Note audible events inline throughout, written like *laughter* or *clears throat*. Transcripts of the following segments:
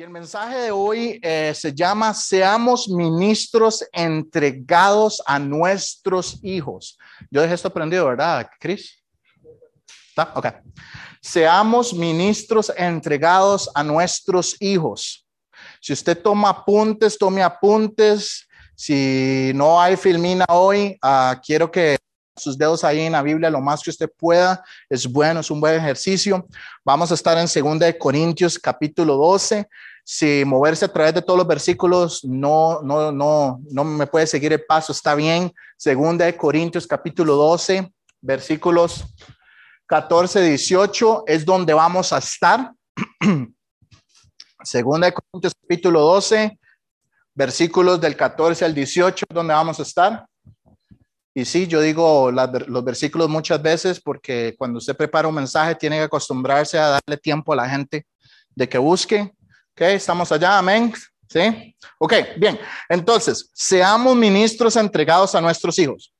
Y el mensaje de hoy eh, se llama Seamos ministros entregados a nuestros hijos. Yo dejé esto aprendido, ¿verdad, Chris? ¿Está? Ok. Seamos ministros entregados a nuestros hijos. Si usted toma apuntes, tome apuntes. Si no hay filmina hoy, uh, quiero que sus dedos ahí en la Biblia lo más que usted pueda. Es bueno, es un buen ejercicio. Vamos a estar en 2 Corintios capítulo 12. Si moverse a través de todos los versículos no, no, no, no me puede seguir el paso, está bien. 2 Corintios capítulo 12, versículos 14, 18 es donde vamos a estar. *clears throat* Segunda Corintios capítulo 12, versículos del 14 al 18, donde vamos a estar. Y sí, yo digo los versículos muchas veces porque cuando usted prepara un mensaje tiene que acostumbrarse a darle tiempo a la gente de que busque. Ok, estamos allá, amén. Sí, ok, bien. Entonces, seamos ministros entregados a nuestros hijos.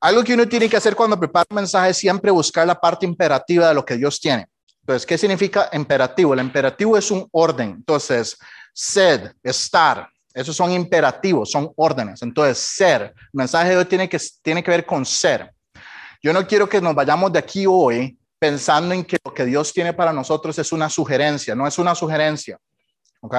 Algo que uno tiene que hacer cuando prepara un mensaje es siempre buscar la parte imperativa de lo que Dios tiene. Entonces, ¿qué significa imperativo? El imperativo es un orden. Entonces, sed, estar, esos son imperativos, son órdenes. Entonces, ser, el mensaje de hoy tiene que, tiene que ver con ser. Yo no quiero que nos vayamos de aquí hoy pensando en que lo que Dios tiene para nosotros es una sugerencia, no es una sugerencia. ¿Ok?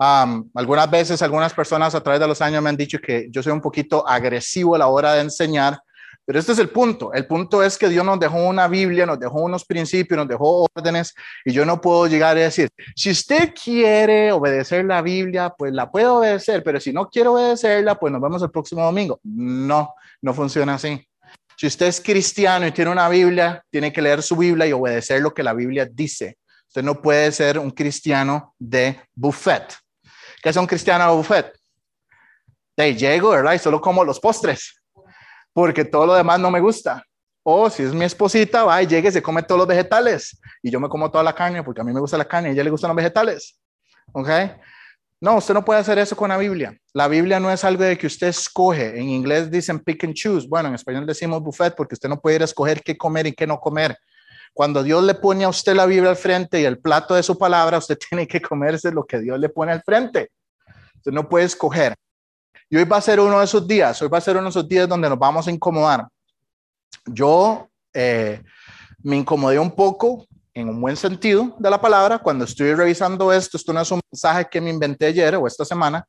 Um, algunas veces, algunas personas a través de los años me han dicho que yo soy un poquito agresivo a la hora de enseñar pero este es el punto. El punto es que Dios nos dejó una Biblia, nos dejó unos principios, nos dejó órdenes y yo no puedo llegar a decir, si usted quiere obedecer la Biblia, pues la puede obedecer, pero si no quiere obedecerla, pues nos vemos el próximo domingo. No, no funciona así. Si usted es cristiano y tiene una Biblia, tiene que leer su Biblia y obedecer lo que la Biblia dice. Usted no puede ser un cristiano de buffet. ¿Qué es un cristiano de buffet? De llego, ¿verdad? Y solo como los postres porque todo lo demás no me gusta. O si es mi esposita, va y llega y se come todos los vegetales y yo me como toda la carne porque a mí me gusta la carne y a ella le gustan los vegetales. ¿Ok? No, usted no puede hacer eso con la Biblia. La Biblia no es algo de que usted escoge. En inglés dicen pick and choose. Bueno, en español decimos buffet porque usted no puede ir a escoger qué comer y qué no comer. Cuando Dios le pone a usted la Biblia al frente y el plato de su palabra, usted *laughs* tiene que comerse lo que Dios le pone al frente. Usted no puede escoger. Y hoy va a ser uno de esos días, hoy va a ser uno de esos días donde nos vamos a incomodar. Yo eh, me incomodé un poco, en un buen sentido de la palabra, cuando estoy revisando esto. Esto no es un mensaje que me inventé ayer o esta semana,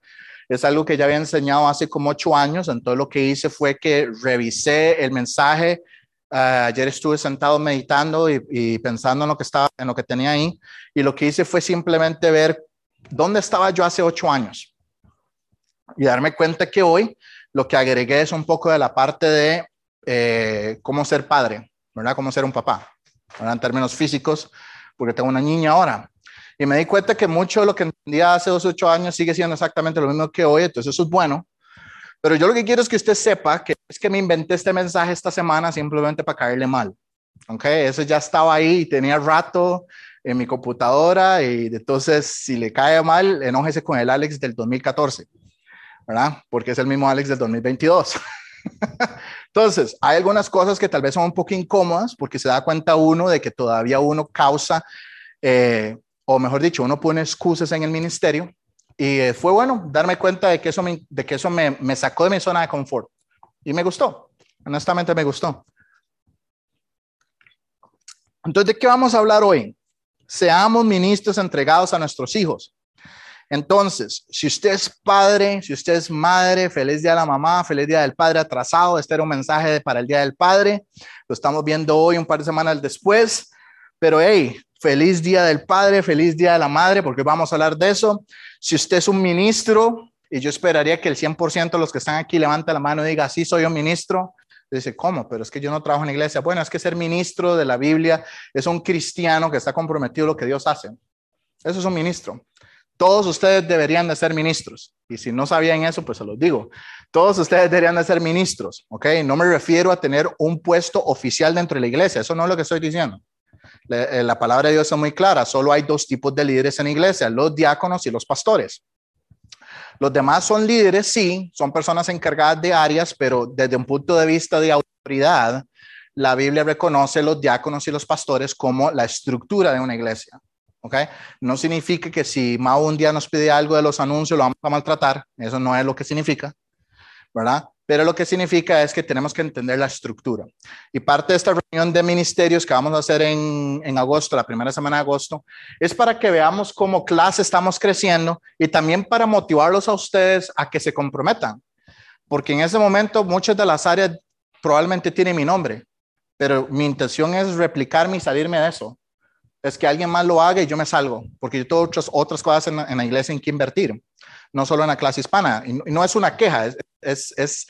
es algo que ya había enseñado hace como ocho años. Entonces lo que hice fue que revisé el mensaje. Uh, ayer estuve sentado meditando y, y, pensando en lo que estaba, en lo que tenía ahí, y lo que hice fue simplemente ver dónde estaba yo hace ocho años y darme cuenta que hoy lo que agregué es un poco de la parte de eh, cómo ser padre, ¿verdad? Cómo ser un papá, ¿verdad? En términos físicos, porque tengo una niña ahora. Y me di cuenta que mucho de lo que entendía hace dos, ocho años sigue siendo exactamente lo mismo que hoy, entonces eso es bueno. Pero yo lo que quiero es que usted sepa que es que me inventé este mensaje esta semana simplemente para caerle mal. ¿Ok? Eso ya estaba ahí, tenía rato en mi computadora y entonces si le cae mal, enójese con el Alex del 2014. ¿verdad? Porque es el mismo Alex del 2022. *laughs* Entonces, hay algunas cosas que tal vez son un poco incómodas porque se da cuenta uno de que todavía uno causa, eh, o mejor dicho, uno pone excusas en el ministerio. Y eh, fue bueno darme cuenta de que eso, me, de que eso me, me sacó de mi zona de confort. Y me gustó, honestamente me gustó. Entonces, ¿de qué vamos a hablar hoy? Seamos ministros entregados a nuestros hijos. Entonces, si usted es padre, si usted es madre, feliz día de la mamá, feliz día del padre atrasado. Este era un mensaje para el día del padre. Lo estamos viendo hoy, un par de semanas después. Pero hey, feliz día del padre, feliz día de la madre, porque vamos a hablar de eso. Si usted es un ministro, y yo esperaría que el 100% de los que están aquí levante la mano y diga, sí, soy un ministro. Dice, ¿cómo? Pero es que yo no trabajo en iglesia. Bueno, es que ser ministro de la Biblia es un cristiano que está comprometido a lo que Dios hace. Eso es un ministro. Todos ustedes deberían de ser ministros. Y si no sabían eso, pues se los digo. Todos ustedes deberían de ser ministros, ¿ok? No me refiero a tener un puesto oficial dentro de la iglesia. Eso no es lo que estoy diciendo. La, eh, la palabra de Dios es muy clara. Solo hay dos tipos de líderes en la iglesia, los diáconos y los pastores. Los demás son líderes, sí, son personas encargadas de áreas, pero desde un punto de vista de autoridad, la Biblia reconoce los diáconos y los pastores como la estructura de una iglesia. ¿Ok? No significa que si Mao un día nos pide algo de los anuncios, lo vamos a maltratar, eso no es lo que significa, ¿verdad? Pero lo que significa es que tenemos que entender la estructura. Y parte de esta reunión de ministerios que vamos a hacer en, en agosto, la primera semana de agosto, es para que veamos cómo clase estamos creciendo y también para motivarlos a ustedes a que se comprometan. Porque en ese momento muchas de las áreas probablemente tienen mi nombre, pero mi intención es replicarme y salirme de eso. Es que alguien más lo haga y yo me salgo, porque yo tengo otras, otras cosas en, en la iglesia en que invertir no solo en la clase hispana. Y no es una queja, es, es, es,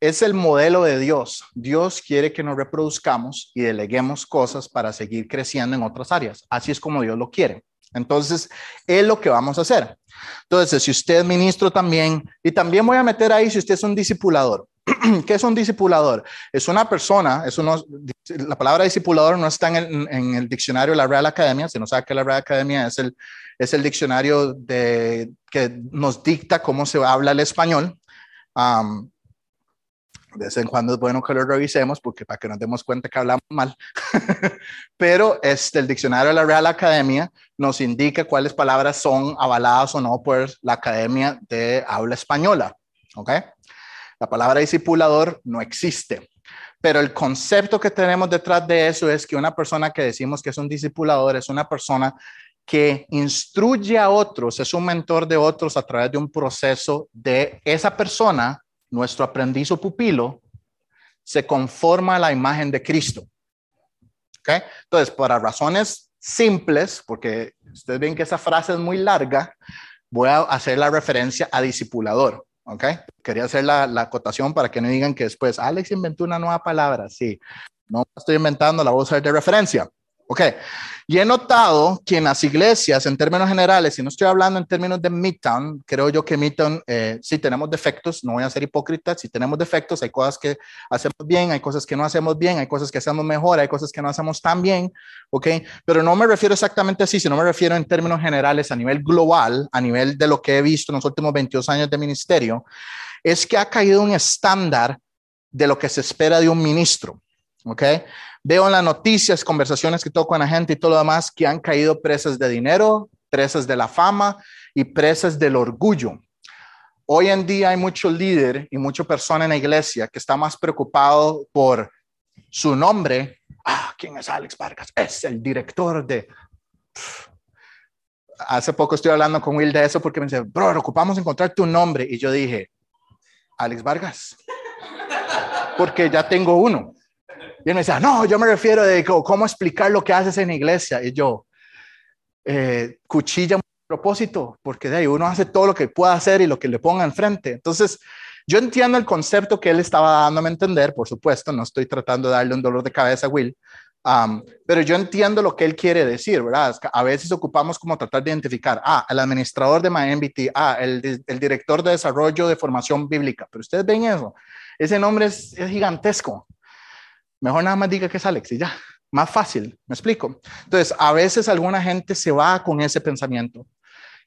es el modelo de Dios. Dios quiere que nos reproduzcamos y deleguemos cosas para seguir creciendo en otras áreas. Así es como Dios lo quiere. Entonces, es lo que vamos a hacer. Entonces, si usted es ministro también, y también voy a meter ahí si usted es un discipulador. *clears throat* ¿Qué es un discipulador? Es una persona, es uno, la palabra discipulador no está en el, en el, diccionario de la Real Academia, si no sabe que la Real Academia es el, es el diccionario de, que nos dicta cómo se habla el español. Um, de vez en cuando es bueno que lo revisemos porque para que nos demos cuenta que hablamos mal. *laughs* Pero este, el diccionario de la Real Academia nos indica cuáles palabras son avaladas o no por la Academia de Habla Española. ¿Ok? La palabra discipulador no existe. Pero el concepto que tenemos detrás de eso es que una persona que decimos que es un discipulador es una persona que instruye a otros, es un mentor de otros a través de un proceso de esa persona, nuestro aprendiz o pupilo, se conforma a la imagen de Cristo. ¿Okay? Entonces, para razones simples, porque ustedes ven que esa frase es muy larga, voy a hacer la referencia a discipulador. ¿Ok? Quería hacer la, la, acotación para que no digan que después Alex inventó una nueva palabra. Sí, no estoy inventando, la voy a usar de referencia. Ok, y he notado que en las iglesias, en términos generales, si no estoy hablando en términos de Midtown, creo yo que Midtown, eh, sí tenemos defectos, no voy a ser hipócrita, si tenemos defectos, hay cosas que hacemos bien, hay cosas que no hacemos bien, hay cosas que hacemos mejor, hay cosas que no hacemos tan bien, ok, pero no me refiero exactamente así, sino me refiero en términos generales, a nivel global, a nivel de lo que he visto en los últimos 22 años de ministerio, es que ha caído un estándar de lo que se espera de un ministro, ok. Veo en las noticias, conversaciones que toco con la gente y todo lo demás, que han caído presas de dinero, presas de la fama y presas del orgullo. Hoy en día hay mucho líder y mucha persona en la iglesia que está más preocupado por su nombre. Ah, ¿quién es Alex Vargas? Es el director de... Hace poco estoy hablando con Will de eso porque me dice, bro, ocupamos encontrar tu nombre. Y yo dije, Alex Vargas. Porque ya tengo uno. Y él me decía, no, yo me refiero de cómo explicar lo que haces en iglesia. Y yo, eh, cuchilla propósito, porque de ahí uno hace todo lo que pueda hacer y lo que le ponga enfrente. Entonces, yo entiendo el concepto que él estaba dándome a entender, por supuesto, no estoy tratando de darle un dolor de cabeza a Will, pero yo entiendo lo que él quiere decir, ¿verdad? A veces ocupamos como tratar de identificar, ah, el administrador de MyMBT, ah, el, el director de desarrollo de formación bíblica, pero ustedes ven eso, ese nombre es gigantesco. Mejor nada más diga que es Alex y ya, más fácil, me explico. Entonces, a veces alguna gente se va con ese pensamiento.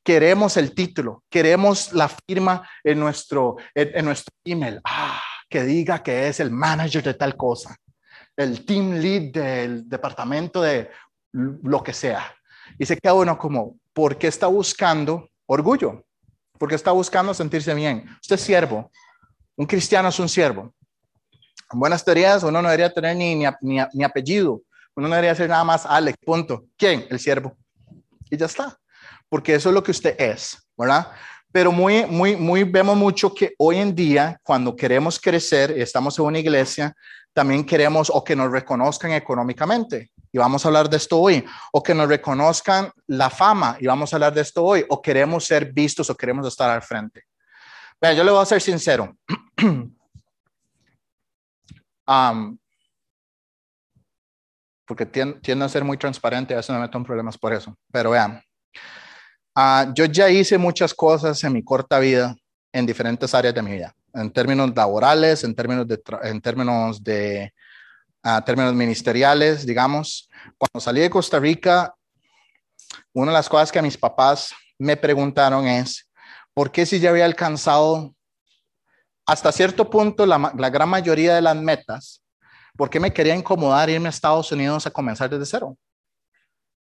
Queremos el título, queremos la firma en nuestro, en, nuestro email, ah, que diga que es el manager de tal cosa, el team lead del departamento de lo que sea. Y se queda uno como, ¿por qué está buscando orgullo? ¿Por qué está buscando sentirse bien? Usted es siervo. Un cristiano es un siervo buenas teorías, uno no debería tener ni, ni, ni, apellido, uno no debería ser nada más Alex, punto. ¿Quién? El siervo. Y ya está, porque eso es lo que usted es, ¿verdad? Pero muy, muy, muy, vemos mucho que hoy en día, cuando queremos crecer, estamos en una iglesia, también queremos o que nos reconozcan económicamente, y vamos a hablar de esto hoy, o que nos reconozcan la fama, y vamos a hablar de esto hoy, o queremos ser vistos o queremos estar al frente. Vean, yo le voy a ser sincero. *clears throat* porque tiendo, a ser muy transparente, a veces me meto en problemas por eso. Pero vean, uh, yo ya hice muchas cosas en mi corta vida en diferentes áreas de mi vida, en términos laborales, en términos de, en términos de uh, términos ministeriales, digamos. Cuando salí de Costa Rica, una de las cosas que mis papás me preguntaron es, ¿por qué si ya había alcanzado hasta cierto punto la, gran mayoría de las metas, ¿por qué me quería incomodar irme a Estados Unidos a comenzar desde cero?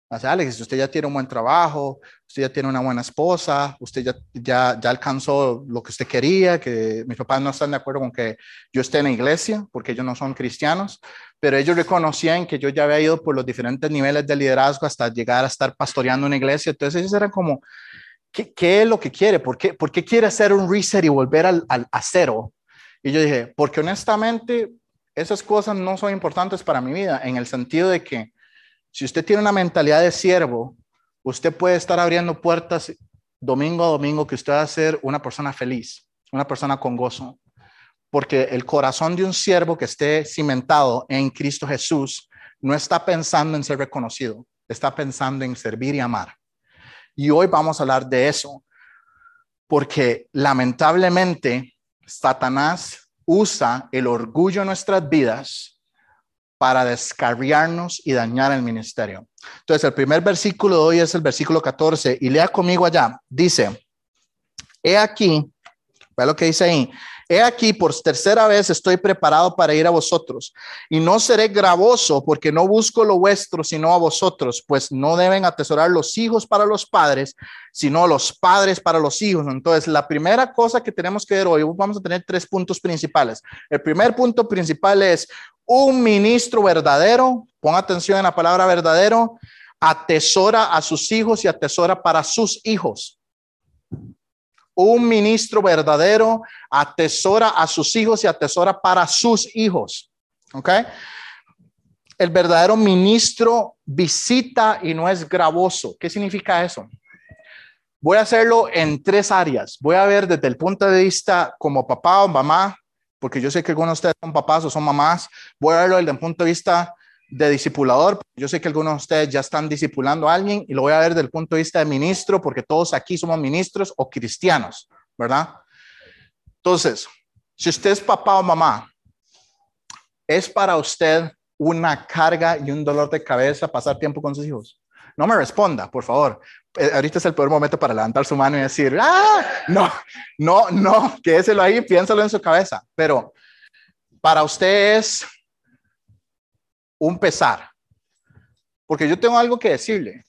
Hace Alex, usted ya tiene un buen trabajo, usted ya tiene una buena esposa, usted ya, ya, ya alcanzó lo que usted quería, que mis papás no están de acuerdo con que yo esté en la iglesia, porque ellos no son cristianos, pero ellos reconocían que yo ya había ido por los diferentes niveles de liderazgo hasta llegar a estar pastoreando una iglesia. Entonces ellos eran como, ¿qué, qué es lo que quiere? ¿Por qué, ¿Por qué quiere hacer un reset y volver al, al, a cero? Y yo dije, porque honestamente esas cosas no son importantes para mi vida, en el sentido de que si usted tiene una mentalidad de siervo, usted puede estar abriendo puertas domingo a domingo que usted va a ser una persona feliz, una persona con gozo. Porque el corazón de un siervo que esté cimentado en Cristo Jesús no está pensando en ser reconocido, está pensando en servir y amar. Y hoy vamos a hablar de eso, porque lamentablemente Satanás usa el orgullo en nuestras vidas para descarriarnos y dañar el ministerio. Entonces, el primer versículo de hoy es el versículo 14 y lea conmigo allá. Dice, he aquí, ve lo que dice ahí, He aquí, por tercera vez estoy preparado para ir a vosotros, y no seré gravoso porque no busco lo vuestro, sino a vosotros, pues no deben atesorar los hijos para los padres, sino los padres para los hijos. Entonces, la primera cosa que tenemos que ver hoy, vamos a tener tres puntos principales. El primer punto principal es un ministro verdadero, pon atención en la palabra verdadero, atesora a sus hijos y atesora para sus hijos. Un ministro verdadero atesora a sus hijos y atesora para sus hijos. ¿Ok? El verdadero ministro visita y no es gravoso. ¿Qué significa eso? Voy a hacerlo en tres áreas. Voy a ver desde el punto de vista como papá o mamá, porque yo sé que algunos de ustedes son papás o son mamás. Voy a verlo desde el punto de vista de discipulador. Yo sé que algunos de ustedes ya están discipulando a alguien y lo voy a ver desde el punto de vista de ministro, porque todos aquí somos ministros o cristianos, ¿verdad? Entonces, si usted es papá o mamá, ¿es para usted una carga y un dolor de cabeza pasar tiempo con sus hijos? No me responda, por favor. Eh, ahorita es el peor momento para levantar su mano y decir, ah, no, no, no, quédeselo ahí, piénsalo en su cabeza. Pero para usted es un pesar. Porque yo tengo algo que decirle.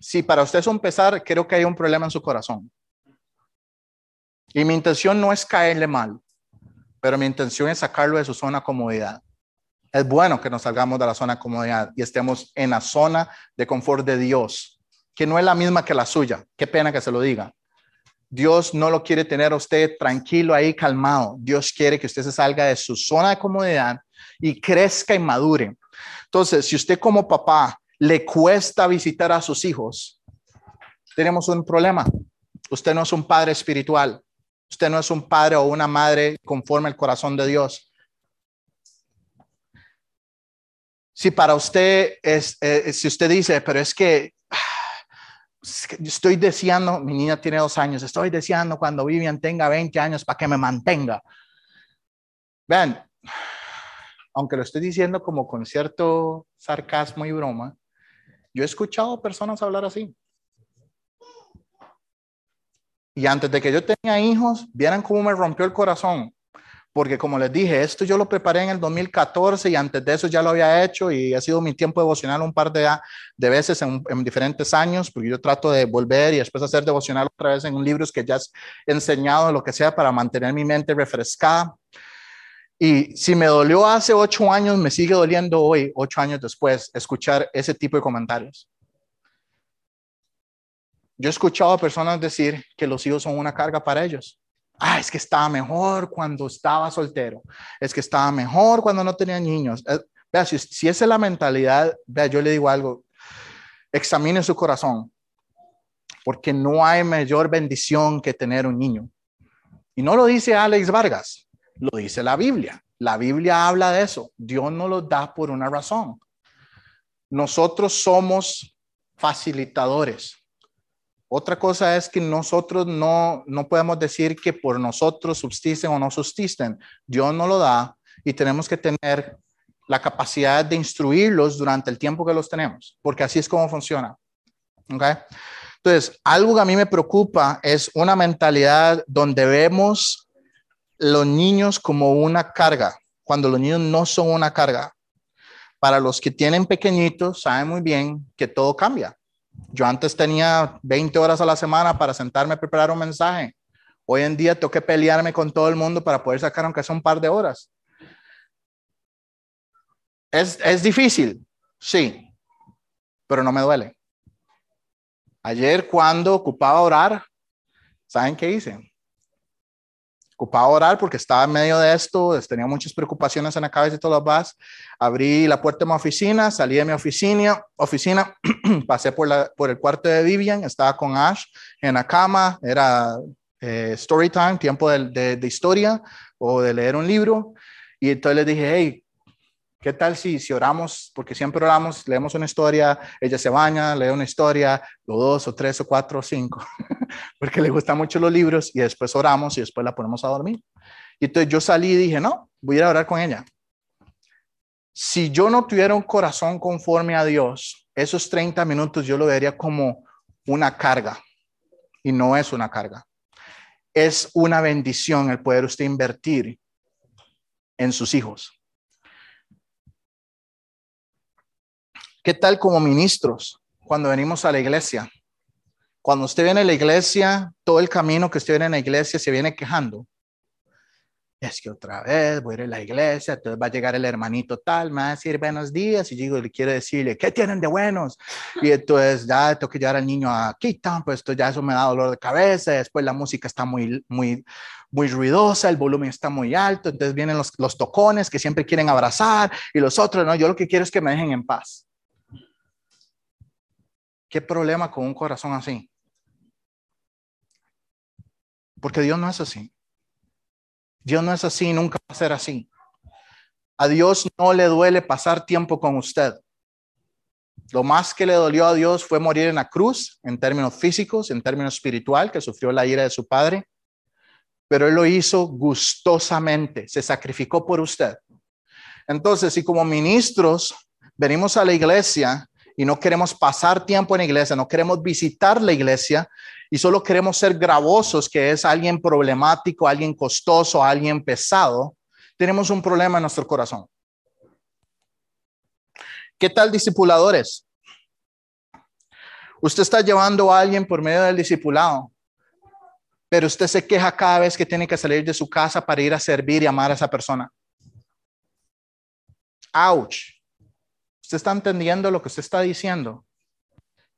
Si para usted es un pesar, creo que hay un problema en su corazón. Y mi intención no es caerle mal, pero mi intención es sacarlo de su zona de comodidad. Es bueno que nos salgamos de la zona de comodidad y estemos en la zona de confort de Dios, que no es la misma que la suya. Qué pena que se lo diga. Dios no lo quiere tener a usted tranquilo ahí, calmado. Dios quiere que usted se salga de su zona de comodidad y crezca y madure. Entonces, si usted como papá le cuesta visitar a sus hijos, tenemos un problema. Usted no es un padre espiritual. Usted no es un padre o una madre conforme al corazón de Dios. Si para usted es, eh, si usted dice, pero es que estoy deseando, mi niña tiene dos años, estoy deseando cuando Vivian tenga 20 años para que me mantenga. Vean, aunque lo estoy diciendo como con cierto sarcasmo y broma, yo he escuchado personas hablar así. Y antes de que yo tenía hijos, vieran cómo me rompió el corazón. Porque como les dije, esto yo lo preparé en el 2014 y antes de eso ya lo había hecho y ha sido mi tiempo devocional un par de, de veces en, en, diferentes años, porque yo trato de volver y después hacer devocional otra vez en libros que ya he enseñado, lo que sea, para mantener mi mente refrescada. Y si me dolió hace ocho años, me sigue doliendo hoy, ocho años después, escuchar ese tipo de comentarios. Yo he escuchado a personas decir que los hijos son una carga para ellos. Ah, es que estaba mejor cuando estaba soltero. Es que estaba mejor cuando no tenía niños. Eh, vea, si, esa es la mentalidad, vea, yo le digo algo. Examine su corazón. Porque no hay mayor bendición que tener un niño. Y no lo dice Alex Vargas. Lo dice la Biblia. La Biblia habla de eso. Dios no lo da por una razón. Nosotros somos facilitadores. Otra cosa es que nosotros no, no podemos decir que por nosotros subsisten o no subsisten. Dios no lo da y tenemos que tener la capacidad de instruirlos durante el tiempo que los tenemos, porque así es como funciona. ¿Okay? Entonces, algo que a mí me preocupa es una mentalidad donde vemos los niños como una carga, cuando los niños no son una carga. Para los que tienen pequeñitos, saben muy bien que todo cambia. Yo antes tenía 20 horas a la semana para sentarme a preparar un mensaje. Hoy en día tengo que pelearme con todo el mundo para poder sacar aunque sea un par de horas. Es, es difícil, sí, pero no me duele. Ayer cuando ocupaba orar, ¿saben qué hice? Ocupaba orar porque estaba en medio de esto, tenía muchas preocupaciones en la cabeza y todo lo demás. Abrí la puerta de mi oficina, salí de mi oficina, oficina *clears throat* pasé por, la, por el cuarto de Vivian, estaba con Ash en la cama, era eh, story time, tiempo de, de, de, historia o de leer un libro. Y entonces le dije, hey, ¿Qué tal si, si oramos? Porque siempre oramos, leemos una historia, ella se baña, lee una historia, o dos, o tres, o cuatro, o cinco, *laughs* porque le gustan mucho los libros, y después oramos y después la ponemos a dormir. Y entonces yo salí y dije, no, voy a ir a orar con ella. Si yo no tuviera un corazón conforme a Dios, esos 30 minutos yo lo vería como una carga, y no es una carga. Es una bendición el poder usted invertir en sus hijos ¿Qué tal como ministros cuando venimos a la iglesia? Cuando usted viene a la iglesia, todo el camino que usted viene a la iglesia se viene quejando. Es que otra vez voy a ir a la iglesia, entonces va a llegar el hermanito tal, me va a decir buenos días y yo le quiero decirle, ¿qué tienen de buenos? Y entonces ya tengo que llevar al niño a Quita, pues esto ya eso me da dolor de cabeza, después la música está muy, muy, muy ruidosa, el volumen está muy alto, entonces vienen los, los tocones que siempre quieren abrazar y los otros, no, yo lo que quiero es que me dejen en paz. ¿Qué problema con un corazón así? Porque Dios no es así. Dios no es así, nunca va a ser así. A Dios no le duele pasar tiempo con usted. Lo más que le dolió a Dios fue morir en la cruz, en términos físicos, en términos espiritual, que sufrió la ira de su padre. Pero Él lo hizo gustosamente, se sacrificó por usted. Entonces, si como ministros venimos a la iglesia y no queremos pasar tiempo en la iglesia, no queremos visitar la iglesia y solo queremos ser gravosos, que es alguien problemático, alguien costoso, alguien pesado, tenemos un problema en nuestro corazón. ¿Qué tal discipuladores? Usted está llevando a alguien por medio del discipulado, pero usted se queja cada vez que tiene que salir de su casa para ir a servir y amar a esa persona. Ouch. ¿Usted está entendiendo lo que usted está diciendo?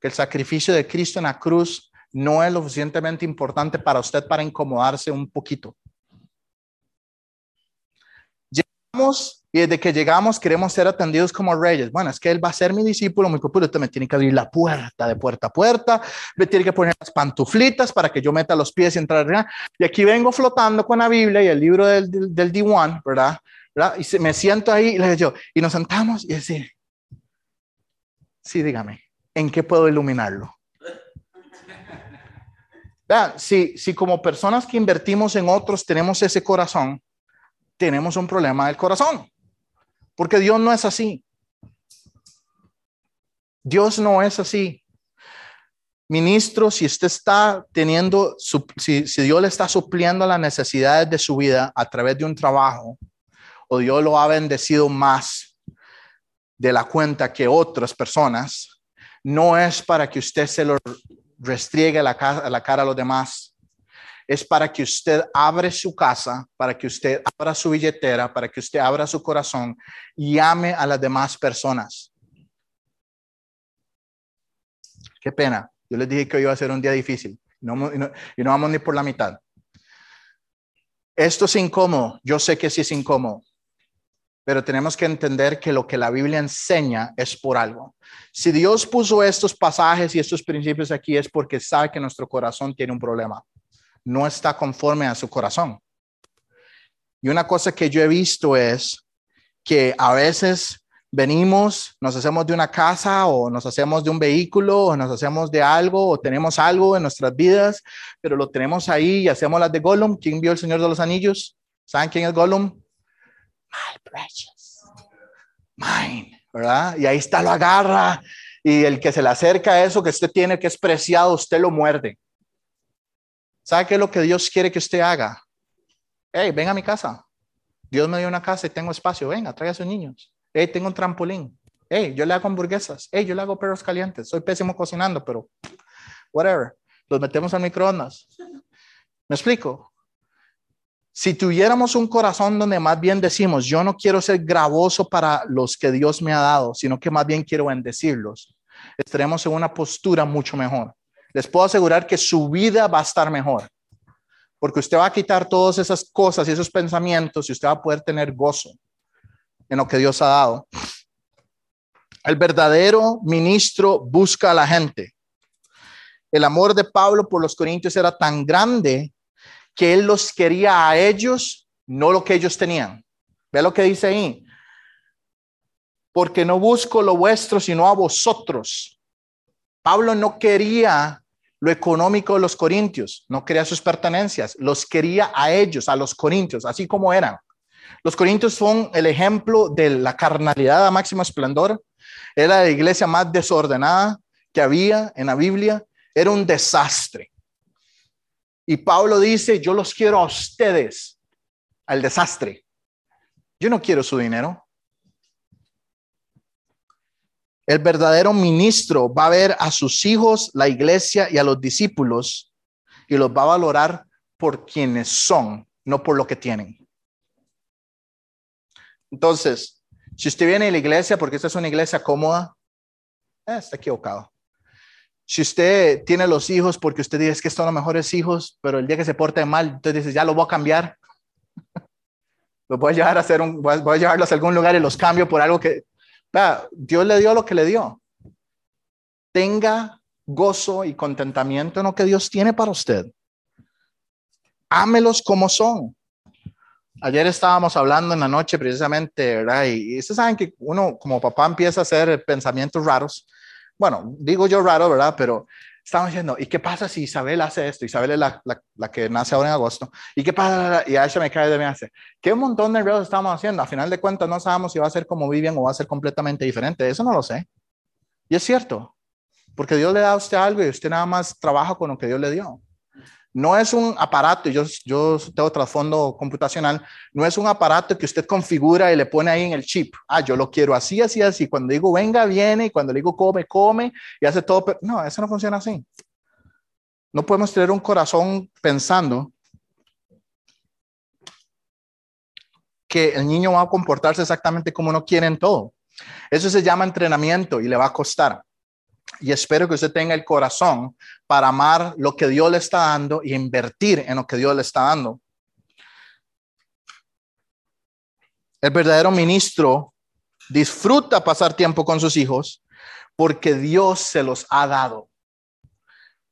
Que el sacrificio de Cristo en la cruz no es lo suficientemente importante para usted para incomodarse un poquito. Llegamos y desde que llegamos queremos ser atendidos como reyes. Bueno, es que él va a ser mi discípulo, mi discípulo, usted me tiene que abrir la puerta de puerta a puerta, me tiene que poner las pantuflitas para que yo meta los pies y entrar. Y aquí vengo flotando con la Biblia y el libro del, del, D1, ¿verdad? Y me siento ahí y le digo, y nos sentamos y decir, Sí, dígame, ¿en qué puedo iluminarlo? Vean, si, si como personas que invertimos en otros tenemos ese corazón, tenemos un problema del corazón, porque Dios no es así. Dios no es así. Ministro, si usted está teniendo, si, si Dios le está supliendo las necesidades de su vida a través de un trabajo, o Dios lo ha bendecido más de la cuenta que otras personas, no es para que usted se lo restriegue la, la cara a los demás. Es para que usted abre su casa, para que usted abra su billetera, para que usted abra su corazón y ame a las demás personas. Qué pena. Yo les dije que hoy iba a ser un día difícil no, y, no, y no vamos ni por la mitad. Esto es incómodo. Yo sé que sí es incómodo pero tenemos que entender que lo que la Biblia enseña es por algo. Si Dios puso estos pasajes y estos principios aquí es porque sabe que nuestro corazón tiene un problema. No está conforme a su corazón. Y una cosa que yo he visto es que a veces venimos, nos hacemos de una casa o nos hacemos de un vehículo o nos hacemos de algo o tenemos algo en nuestras vidas, pero lo tenemos ahí y hacemos las de Gollum. ¿Quién vio el Señor de los Anillos? ¿Saben quién es Gollum? My precious, mine, ¿verdad? Y ahí está, lo agarra y el que se le acerca a eso que usted tiene que es preciado, usted lo muerde. ¿Sabe qué es lo que Dios quiere que usted haga? Hey, ven a mi casa. Dios me dio una casa y tengo espacio. Venga, traiga a sus niños. Hey, tengo un trampolín. Hey, yo le hago hamburguesas. Hey, yo le hago perros calientes. Soy pésimo cocinando, pero whatever. Los metemos al microondas. ¿Me explico? Si tuviéramos un corazón donde más bien decimos, yo no quiero ser gravoso para los que Dios me ha dado, sino que más bien quiero bendecirlos, estaremos en una postura mucho mejor. Les puedo asegurar que su vida va a estar mejor, porque usted va a quitar todas esas cosas y esos pensamientos y usted va a poder tener gozo en lo que Dios ha dado. El verdadero ministro busca a la gente. El amor de Pablo por los corintios era tan grande que él los quería a ellos, no lo que ellos tenían. Ve lo que dice ahí. Porque no busco lo vuestro, sino a vosotros. Pablo no quería lo económico de los corintios, no quería sus pertenencias, los quería a ellos, a los corintios, así como eran. Los corintios son el ejemplo de la carnalidad a máximo esplendor. Era la iglesia más desordenada que había en la Biblia. Era un desastre. Y Pablo dice, yo los quiero a ustedes, al desastre. Yo no quiero su dinero. El verdadero ministro va a ver a sus hijos, la iglesia y a los discípulos y los va a valorar por quienes son, no por lo que tienen. Entonces, si usted viene a la iglesia porque esta es una iglesia cómoda, eh, está equivocado. Si usted tiene los hijos porque usted dice que son los mejores hijos, pero el día que se porte mal, entonces dice, ya lo voy a cambiar. *laughs* los voy a llevar a hacer un, voy a llevarlos a algún lugar y los cambio por algo que, Dios le dio lo que le dio. Tenga gozo y contentamiento en lo que Dios tiene para usted. Ámelos como son. Ayer estábamos hablando en la noche precisamente, ¿verdad? Y, ustedes saben que uno como papá empieza a hacer pensamientos raros. Bueno, digo yo raro, ¿verdad? Pero estamos diciendo, ¿y qué pasa si Isabel hace esto? Isabel es la, la, que nace ahora en agosto. ¿Y qué pasa? Y Aisha me cae de mí hace. ¿Qué montón de enredos estamos haciendo? A final de cuentas no sabemos si va a ser como Vivian o va a ser completamente diferente. Eso no lo sé. Y es cierto, porque Dios le da a usted algo y usted nada más trabaja con lo que Dios le dio. No es un aparato, yo, yo tengo trasfondo computacional, no es un aparato que usted configura y le pone ahí en el chip. Ah, yo lo quiero así, así, así. Cuando digo venga, viene, y cuando digo come, come, y hace todo. No, eso no funciona así. No podemos tener un corazón pensando que el niño va a comportarse exactamente como uno quiere en todo. Eso se llama entrenamiento y le va a costar. Y espero que usted tenga el corazón para amar lo que Dios le está dando y invertir en lo que Dios le está dando. El verdadero ministro disfruta pasar tiempo con sus hijos porque Dios se los ha dado.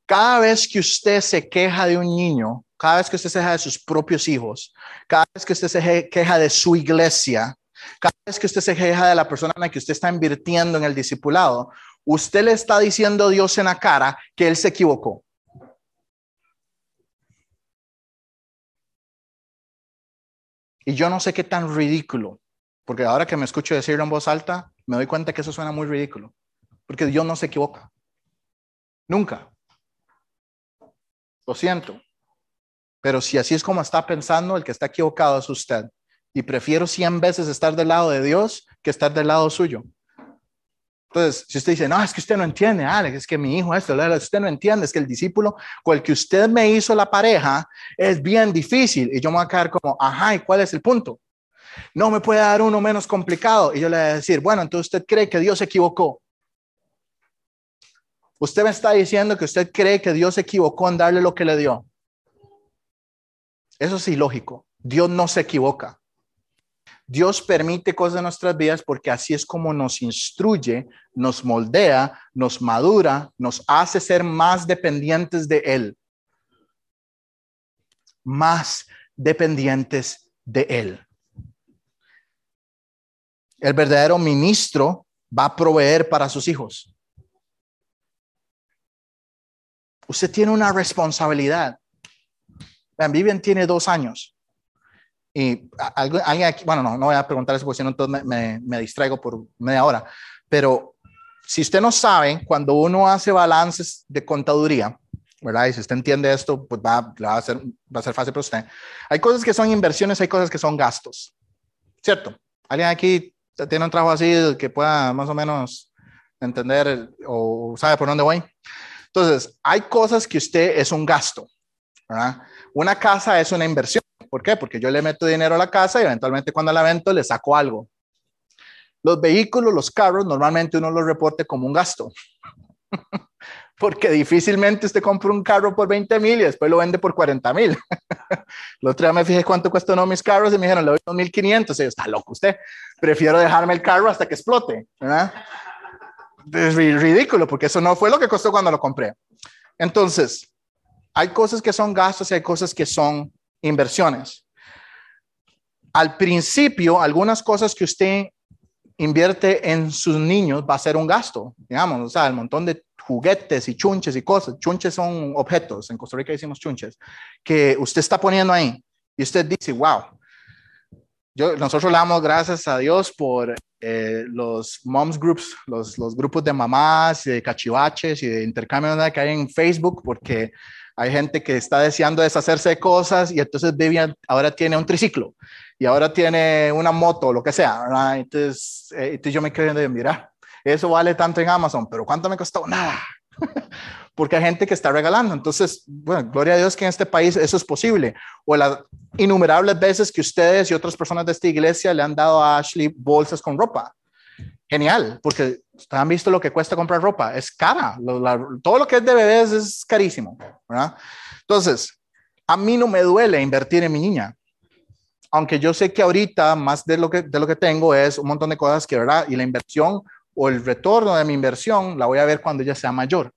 Cada vez que usted se queja de un niño, cada vez que usted se queja de sus propios hijos, cada vez que usted se queja de su iglesia, cada vez que usted se queja de la persona en la que usted está invirtiendo en el discipulado, usted le está diciendo a Dios en la cara que Él se equivocó. Y yo no sé qué tan ridículo, porque ahora que me escucho decirlo en voz alta, me doy cuenta que eso suena muy ridículo, porque Dios no se equivoca. Nunca. Lo siento. Pero si así es como está pensando, el que está equivocado es usted. Y prefiero cien veces estar del lado de Dios que estar del lado suyo. Entonces, si usted dice, no, es que usted no entiende, Alex, es que mi hijo esto, usted no entiende, es que el discípulo con el que usted me hizo la pareja es bien difícil. Y yo me voy a quedar como, ajá, ¿y cuál es el punto? No me puede dar uno menos complicado. Y yo le voy a decir, bueno, entonces usted cree que Dios se equivocó. Usted me está diciendo que usted cree que Dios se equivocó en darle lo que le dio. Eso es ilógico. Dios no se equivoca. Dios permite cosas en nuestras vidas porque así es como nos instruye, nos moldea, nos madura, nos hace ser más dependientes de Él. Más dependientes de Él. El verdadero ministro va a proveer para sus hijos. Usted tiene una responsabilidad. Vivian tiene dos años. Y alguien aquí, bueno, no, no voy a preguntar eso porque si no, entonces me, me, distraigo por media hora. Pero si usted no sabe, cuando uno hace balances de contaduría, ¿verdad? Y si usted entiende esto, pues va, va, a ser, va a ser fácil para usted. Hay cosas que son inversiones, hay cosas que son gastos, ¿cierto? ¿Alguien aquí tiene un trabajo así que pueda más o menos entender o sabe por dónde voy. Entonces, hay cosas que usted es un gasto. ¿verdad? Una casa es una inversión. ¿Por qué? Porque yo le meto dinero a la casa y eventualmente cuando la vendo le saco algo. Los vehículos, los carros, normalmente uno los reporte como un gasto. *laughs* Porque difícilmente usted compra un carro por 20 mil y después lo vende por 40 mil. El otro día me fijé cuánto cuesta uno de mis carros y me dijeron, le doy 2.500. Y yo, está loco usted. Prefiero dejarme el carro hasta que explote. Es ridículo porque eso no fue lo que costó cuando lo compré. Entonces, hay cosas que son gastos y hay cosas que son inversiones. Al principio, algunas cosas que usted invierte en sus niños va a ser un gasto, digamos, o sea, el montón de juguetes y chunches y cosas. Chunches son objetos, en Costa Rica decimos chunches, que usted está poniendo ahí y usted dice, wow. Yo, nosotros le damos gracias a Dios por eh, los moms groups, los, grupos de mamás de cachivaches y de intercambio que hay en Facebook, porque hay gente que está deseando deshacerse de cosas y entonces Vivian ahora tiene un triciclo y ahora tiene una moto, lo que sea, Entonces, eh, entonces yo me quedo viendo, mira, eso vale tanto en Amazon, pero ¿cuánto me costó? Nada. *laughs* Porque hay gente que está regalando. Entonces, bueno, gloria a Dios que en este país eso es posible. O las innumerables veces que ustedes y otras personas de esta iglesia le han dado a Ashley bolsas con ropa. Genial, porque han visto lo que cuesta comprar ropa. Es cara. todo lo que es de bebés es carísimo. ¿verdad? Entonces, a mí no me duele invertir en mi niña aunque yo sé que ahorita más de lo que, de lo que tengo es un montón de cosas que, ¿verdad? Y la inversión o el retorno de mi inversión la voy a ver cuando ella sea mayor.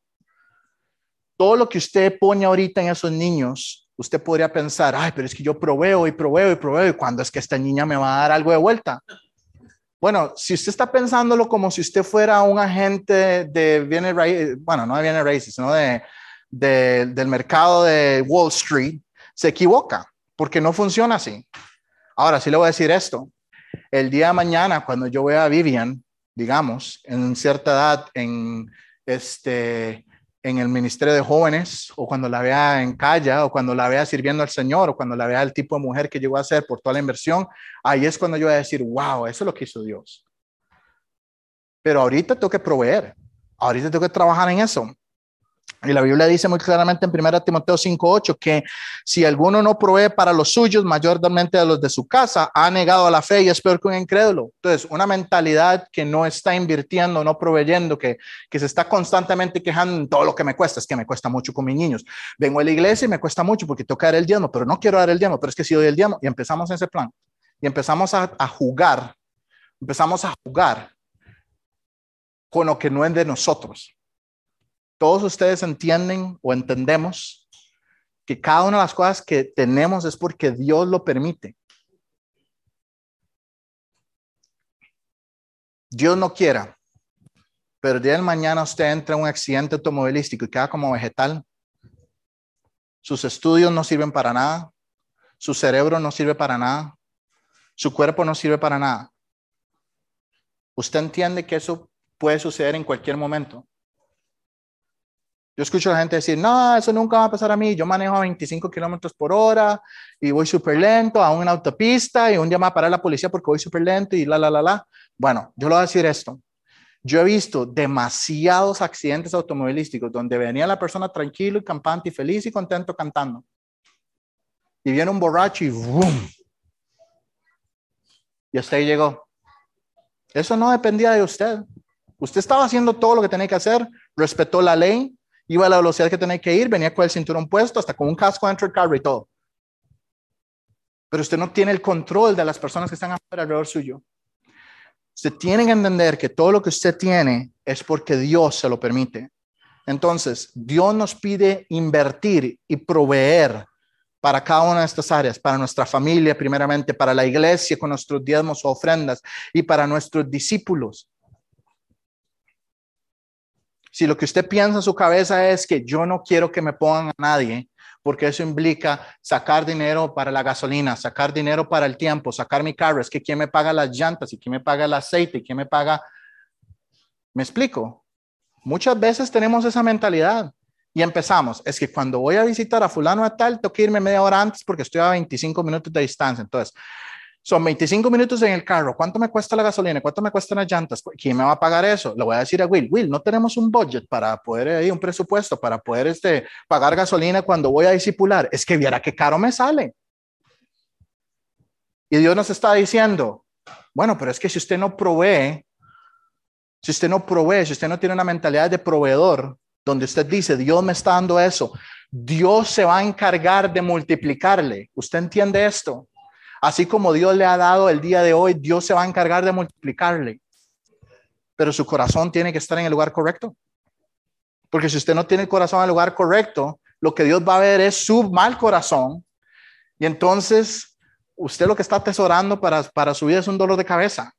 Todo lo que usted pone ahorita en esos niños, usted podría pensar, ay, pero es que yo proveo y proveo y proveo y cuando es que esta niña me va a dar algo de vuelta. Bueno, si usted está pensándolo como si usted fuera un agente de bienes raíces, bueno, no de bienes raíces, sino de, de, del mercado de Wall Street, se equivoca, porque no funciona así. Ahora sí le voy a decir esto. El día de mañana, cuando yo vea a Vivian digamos, en cierta edad en, este, en el Ministerio de Jóvenes, o cuando la vea en calle, o cuando la vea sirviendo al Señor, o cuando la vea el tipo de mujer que llegó a ser por toda la inversión, ahí es cuando yo voy a decir, wow, eso es lo que hizo Dios. Pero ahorita tengo que proveer, ahorita tengo que trabajar en eso. Y la Biblia dice muy claramente en 1 Timoteo 5:8 que si alguno no provee para los suyos, mayormente a los de su casa, ha negado la fe y es peor que un incrédulo. Entonces, una mentalidad que no está invirtiendo, no proveyendo, que, que se está constantemente quejando en todo lo que me cuesta, es que me cuesta mucho con mis niños. Vengo a la iglesia y me cuesta mucho porque que dar el diezmo, pero no quiero dar el diezmo, pero es que si doy el diezmo y empezamos en ese plan y empezamos a, a jugar, empezamos a jugar con lo que no es de nosotros todos ustedes entienden o entendemos que cada una de las cosas que tenemos es porque Dios lo permite. Dios no quiera, pero el día de mañana usted entra en un accidente automovilístico y queda como vegetal. Sus estudios no sirven para nada, su cerebro no sirve para nada, su cuerpo no sirve para nada. Usted entiende que eso puede suceder en cualquier momento. Yo escucho a la gente decir, no, eso nunca va a pasar a mí. Yo manejo a 25 kilómetros por hora y voy súper lento a una autopista y un día me va a parar la policía porque voy súper lento y la, la, la, la. Bueno, yo le voy a decir esto. Yo he visto demasiados accidentes automovilísticos donde venía la persona tranquilo y campante y feliz y contento cantando. Y viene un borracho y ¡boom! Y hasta ahí llegó. Eso no dependía de usted. Usted estaba haciendo todo lo que tenía que hacer, respetó la ley, iba a la velocidad que tenía que ir, venía con el cinturón puesto, hasta con un casco carro y todo. Pero usted no tiene el control de las personas que están alrededor suyo. Usted tiene que entender que todo lo que usted tiene es porque Dios se lo permite. Entonces, Dios nos pide invertir y proveer para cada una de estas áreas, para nuestra familia primeramente, para la iglesia con nuestros diezmos o ofrendas y para nuestros discípulos. Si lo que usted piensa en su cabeza es que yo no quiero que me pongan a nadie, porque eso implica sacar dinero para la gasolina, sacar dinero para el tiempo, sacar mi carro, es que quién me paga las llantas y quién me paga el aceite y quién me paga... ¿Me explico? Muchas veces tenemos esa mentalidad y empezamos. Es que cuando voy a visitar a fulano a tal, tengo que irme media hora antes porque estoy a 25 minutos de distancia. Entonces, Son 25 minutos en el carro. ¿Cuánto me cuesta la gasolina? ¿Cuánto me cuestan las llantas? ¿Quién me va a pagar eso? Le voy a decir a Will, Will, no tenemos un budget para poder, ahí un presupuesto para poder este, pagar gasolina cuando voy a disipular. Es que viera qué caro me sale. Y Dios nos está diciendo, bueno, pero es que si usted no provee, si usted no provee, si usted no tiene una mentalidad de proveedor, donde usted dice, Dios me está dando eso, Dios se va a encargar de multiplicarle. ¿Usted entiende esto? Así como Dios le ha dado el día de hoy, Dios se va a encargar de multiplicarle. Pero su corazón tiene que estar en el lugar correcto. Porque si usted no tiene el corazón en el lugar correcto, lo que Dios va a ver es su mal corazón. Y entonces, usted lo que está atesorando para, para su vida es un dolor de cabeza.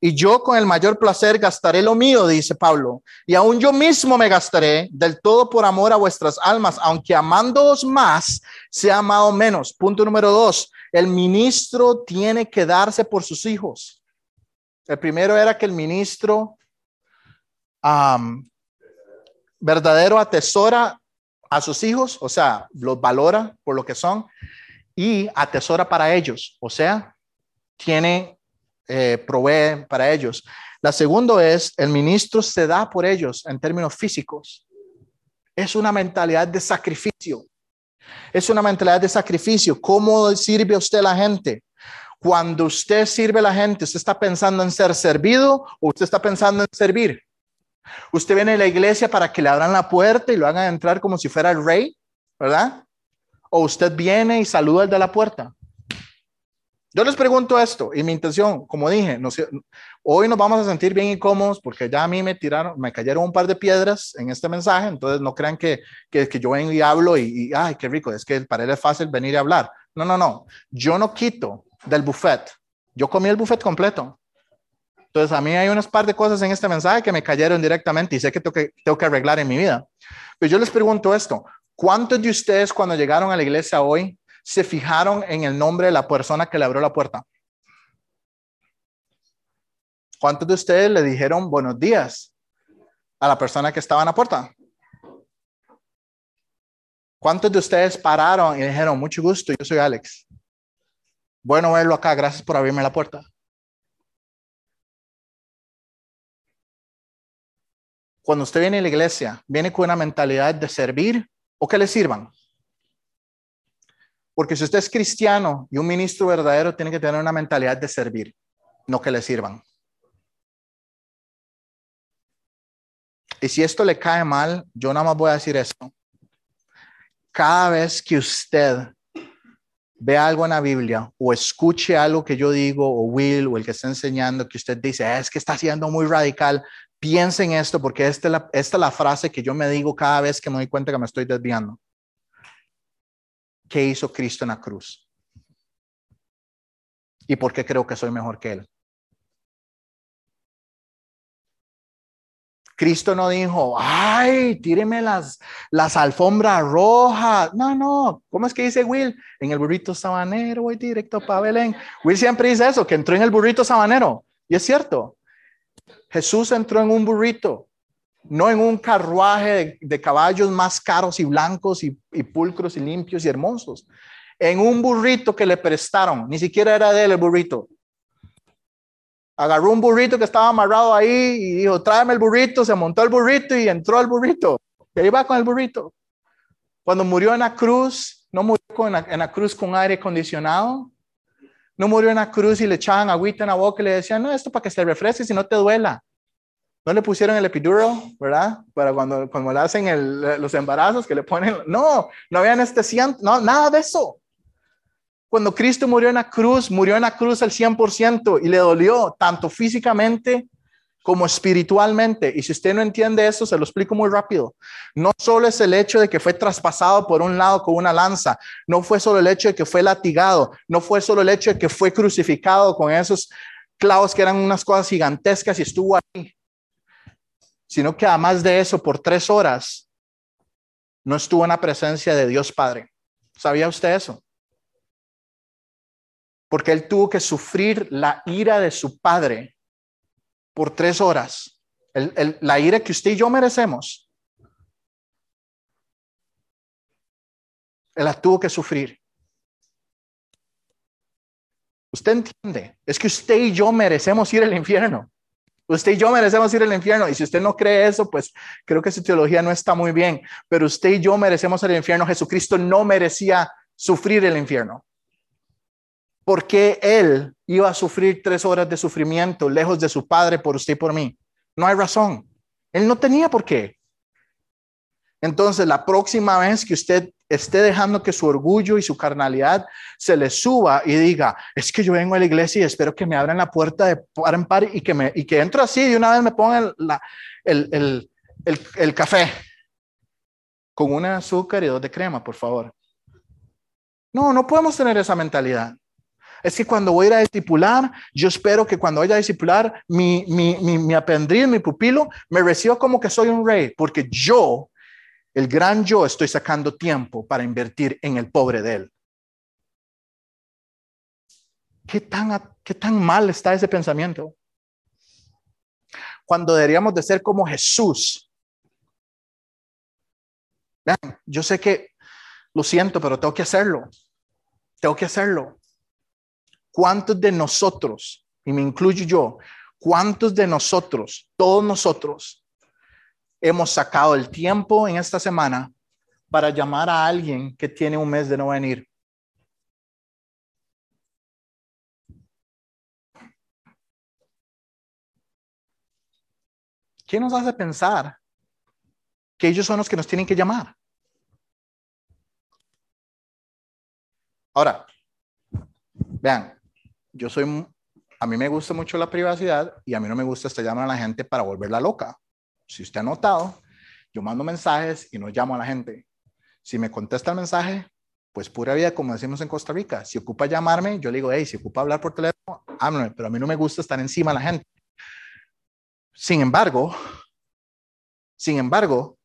Y yo con el mayor placer gastaré lo mío, dice Pablo, y aún yo mismo me gastaré del todo por amor a vuestras almas, aunque amándoos más, sea amado menos. Punto número dos, el ministro tiene que darse por sus hijos. El primero era que el ministro verdadero atesora a sus hijos, o sea, los valora por lo que son y atesora para ellos, o sea, tiene eh, provee para ellos. La segunda es, el ministro se da por ellos en términos físicos. Es una mentalidad de sacrificio. Es una mentalidad de sacrificio. ¿Cómo sirve usted a la gente? Cuando usted sirve a la gente, ¿usted está pensando en ser servido o usted está pensando en servir? Usted viene a la iglesia para que le abran la puerta y lo hagan entrar como si fuera el rey, ¿verdad? O usted viene y saluda al de la puerta. Yo les pregunto esto y mi intención, como dije, hoy nos vamos a sentir bien incómodos porque ya a mí me tiraron, me cayeron un par de piedras en este mensaje, entonces no crean que, que, que yo vengo y hablo y, y, ay, qué rico, es que para él es fácil venir y hablar. No, no, no, yo no quito del buffet, yo comí el buffet completo. Entonces a mí hay unas par de cosas en este mensaje que me cayeron directamente y sé que tengo que, tengo que arreglar en mi vida. Pero yo les pregunto esto, ¿cuántos de ustedes cuando llegaron a la iglesia hoy se fijaron en el nombre de la persona que le abrió la puerta? ¿Cuántos de ustedes le dijeron buenos días a la persona que estaba en la puerta? ¿Cuántos de ustedes pararon y dijeron, mucho gusto, yo soy Alex? Bueno verlo acá, gracias por abrirme la puerta. Cuando usted viene a la iglesia, ¿viene con una mentalidad de servir o que le sirvan? Porque si usted es cristiano y un ministro verdadero, tiene que tener una mentalidad de servir, no que le sirvan. Y si esto le cae mal, yo nada más voy a decir esto. Cada vez que usted ve algo en la Biblia o escuche algo que yo digo o Will o el que está enseñando que usted dice, ah, es que está siendo muy radical, piense en esto porque esta es, la, esta es la frase que yo me digo cada vez que me doy cuenta que me estoy desviando. ¿Qué hizo Cristo en la cruz? ¿Y por qué creo que soy mejor que Él? Cristo no dijo, ay, tíreme las, las alfombras rojas. No, no. ¿Cómo es que dice Will? En el burrito sabanero voy directo para Belén. Will siempre dice eso, que entró en el burrito sabanero. Y es cierto. Jesús entró en un burrito no en un carruaje de, caballos más caros y blancos y, pulcros y limpios y hermosos, en un burrito que le prestaron, ni siquiera era de él el burrito. Agarró un burrito que estaba amarrado ahí y dijo, tráeme el burrito, se montó el burrito y entró al burrito. Y ahí con el burrito. Cuando murió en la cruz, no murió en la cruz con aire acondicionado, no murió en la cruz y le echaban agüita en la boca y le decían, no, esto para que se refresque y no te duela. No le pusieron el epidural, ¿verdad? Para cuando, cuando le hacen los embarazos que le ponen. No, no había anestesia, no, nada de eso. Cuando Cristo murió en la cruz, murió en la cruz al 100% y le dolió tanto físicamente como espiritualmente. Y si usted no entiende eso, se lo explico muy rápido. No solo es el hecho de que fue traspasado por un lado con una lanza, no fue solo el hecho de que fue latigado, no fue solo el hecho de que fue crucificado con esos clavos que eran unas cosas gigantescas y estuvo ahí sino que además de eso, por tres horas, no estuvo en la presencia de Dios Padre. ¿Sabía usted eso? Porque él tuvo que sufrir la ira de su Padre por tres horas. la ira que usted y yo merecemos. Él la tuvo que sufrir. Usted entiende, es que usted y yo merecemos ir al infierno. Usted y yo merecemos ir al infierno. Y si usted no cree eso, pues creo que su teología no está muy bien. Pero usted y yo merecemos el infierno. Jesucristo no merecía sufrir el infierno. Porque Él iba a sufrir tres horas de sufrimiento lejos de su Padre por usted y por mí? No hay razón. Él no tenía por qué. Entonces, la próxima vez que usted esté dejando que su orgullo y su carnalidad se le suba y diga, es que yo vengo a la iglesia y espero que me abran la puerta de par en par y que, me, y que entro así y una vez me pongan el, el, el, el, café con una azúcar y dos de crema, por favor. No, no podemos tener esa mentalidad. Es que cuando voy a ir a discipular, yo espero que cuando vaya a discipular, mi, mi, mi, mi aprendiz, mi pupilo, me reciba como que soy un rey, porque yo el gran yo estoy sacando tiempo para invertir en el pobre de él. ¿Qué tan, qué tan mal está ese pensamiento? Cuando deberíamos de ser como Jesús. Vean, yo sé que lo siento, pero tengo que hacerlo. Tengo que hacerlo. ¿Cuántos de nosotros, y me incluyo yo, cuántos de nosotros, todos nosotros, hemos sacado el tiempo en esta semana para llamar a alguien que tiene un mes de no venir. ¿Qué nos hace pensar que ellos son los que nos tienen que llamar? Ahora, vean, yo soy, a mí me gusta mucho la privacidad y a mí no me gusta estar llamando a la gente para volverla loca. Si usted ha notado, yo mando mensajes y no llamo a la gente. Si me contesta el mensaje, pues pura vida, como decimos en Costa Rica. Si ocupa llamarme, yo le digo, hey, si ocupa hablar por teléfono, háblame, pero a mí no me gusta estar encima de la gente. Sin embargo, sin embargo,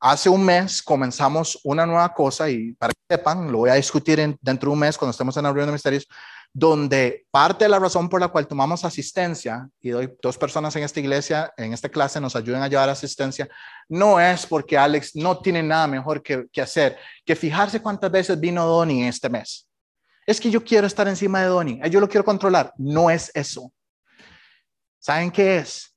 hace un mes comenzamos una nueva cosa y para que sepan, lo voy a discutir dentro de un mes cuando estemos en la reunión de misterios, donde parte de la razón por la cual tomamos asistencia, y doy dos personas en esta iglesia, en esta clase, nos ayudan a llevar asistencia, no es porque Alex no tiene nada mejor que, hacer que fijarse cuántas veces vino Donnie este mes. Es que yo quiero estar encima de Donnie, yo lo quiero controlar. No es eso. ¿Saben qué es?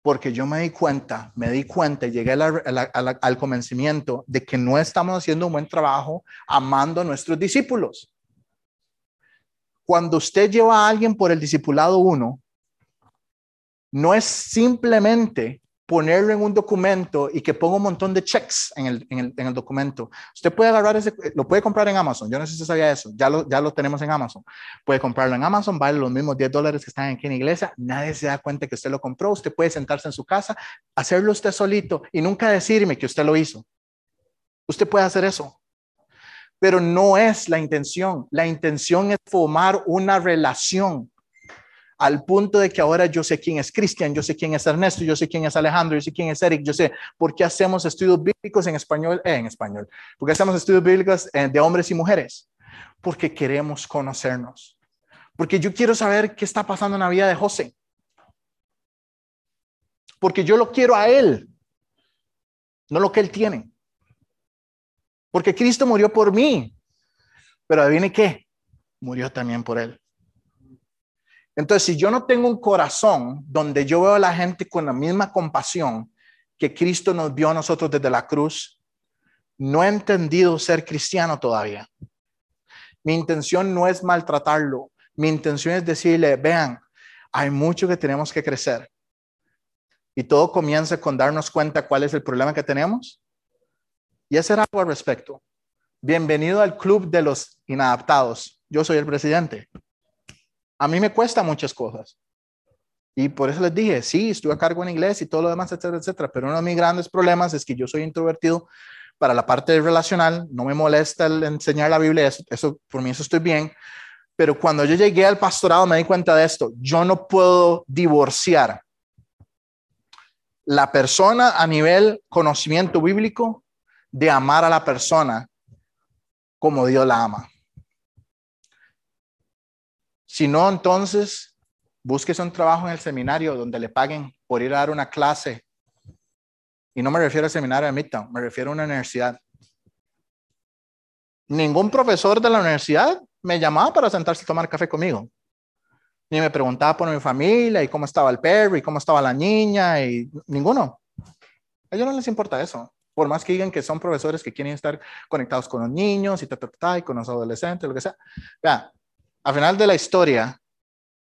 Porque yo me di cuenta, me di cuenta y llegué al convencimiento de que no estamos haciendo un buen trabajo amando a nuestros discípulos. Cuando usted lleva a alguien por el discipulado 1, no es simplemente ponerlo en un documento y que ponga un montón de checks en el, en el, documento. Usted puede agarrar ese, lo puede comprar en Amazon. Yo no sé si sabía eso. Ya lo, ya lo tenemos en Amazon. Puede comprarlo en Amazon, vale los mismos 10 dólares que están aquí en la iglesia. Nadie se da cuenta que usted lo compró. Usted puede sentarse en su casa, hacerlo usted solito y nunca decirme que usted lo hizo. Usted puede hacer eso pero no es la intención. La intención es formar una relación al punto de que ahora yo sé quién es Cristian, yo sé quién es Ernesto, yo sé quién es Alejandro, yo sé quién es Eric, yo sé por qué hacemos estudios bíblicos en español, eh, en español, porque hacemos estudios bíblicos eh, de hombres y mujeres, porque queremos conocernos, porque yo quiero saber qué está pasando en la vida de José, porque yo lo quiero a él, no lo que él tiene. Porque Cristo murió por mí. Pero adivine qué, murió también por él. Entonces, si yo no tengo un corazón donde yo veo a la gente con la misma compasión que Cristo nos vio a nosotros desde la cruz, no he entendido ser cristiano todavía. Mi intención no es maltratarlo. Mi intención es decirle, vean, hay mucho que tenemos que crecer. Y todo comienza con darnos cuenta cuál es el problema que tenemos y hacer algo al respecto. Bienvenido al club de los inadaptados. Yo soy el presidente. A mí me cuesta muchas cosas. Y por eso les dije, sí, estuve a cargo en inglés y todo lo demás, etcétera, etcétera. Pero uno de mis grandes problemas es que yo soy introvertido para la parte relacional. No me molesta el enseñar la Biblia, eso, eso por mí eso estoy bien. Pero cuando yo llegué al pastorado me di cuenta de esto. Yo no puedo divorciar la persona a nivel conocimiento bíblico de amar a la persona como Dios la ama. Si no, entonces búsquese un trabajo en el seminario donde le paguen por ir a dar una clase. Y no me refiero al seminario de Midtown, me refiero a una universidad. Ningún profesor de la universidad me llamaba para sentarse a tomar café conmigo. Ni me preguntaba por mi familia y cómo estaba el perro y cómo estaba la niña y ninguno. A ellos no les importa eso. Por más que digan que son profesores que quieren estar conectados con los niños y, ta, y con los adolescentes, lo que sea. Vea, al final de la historia,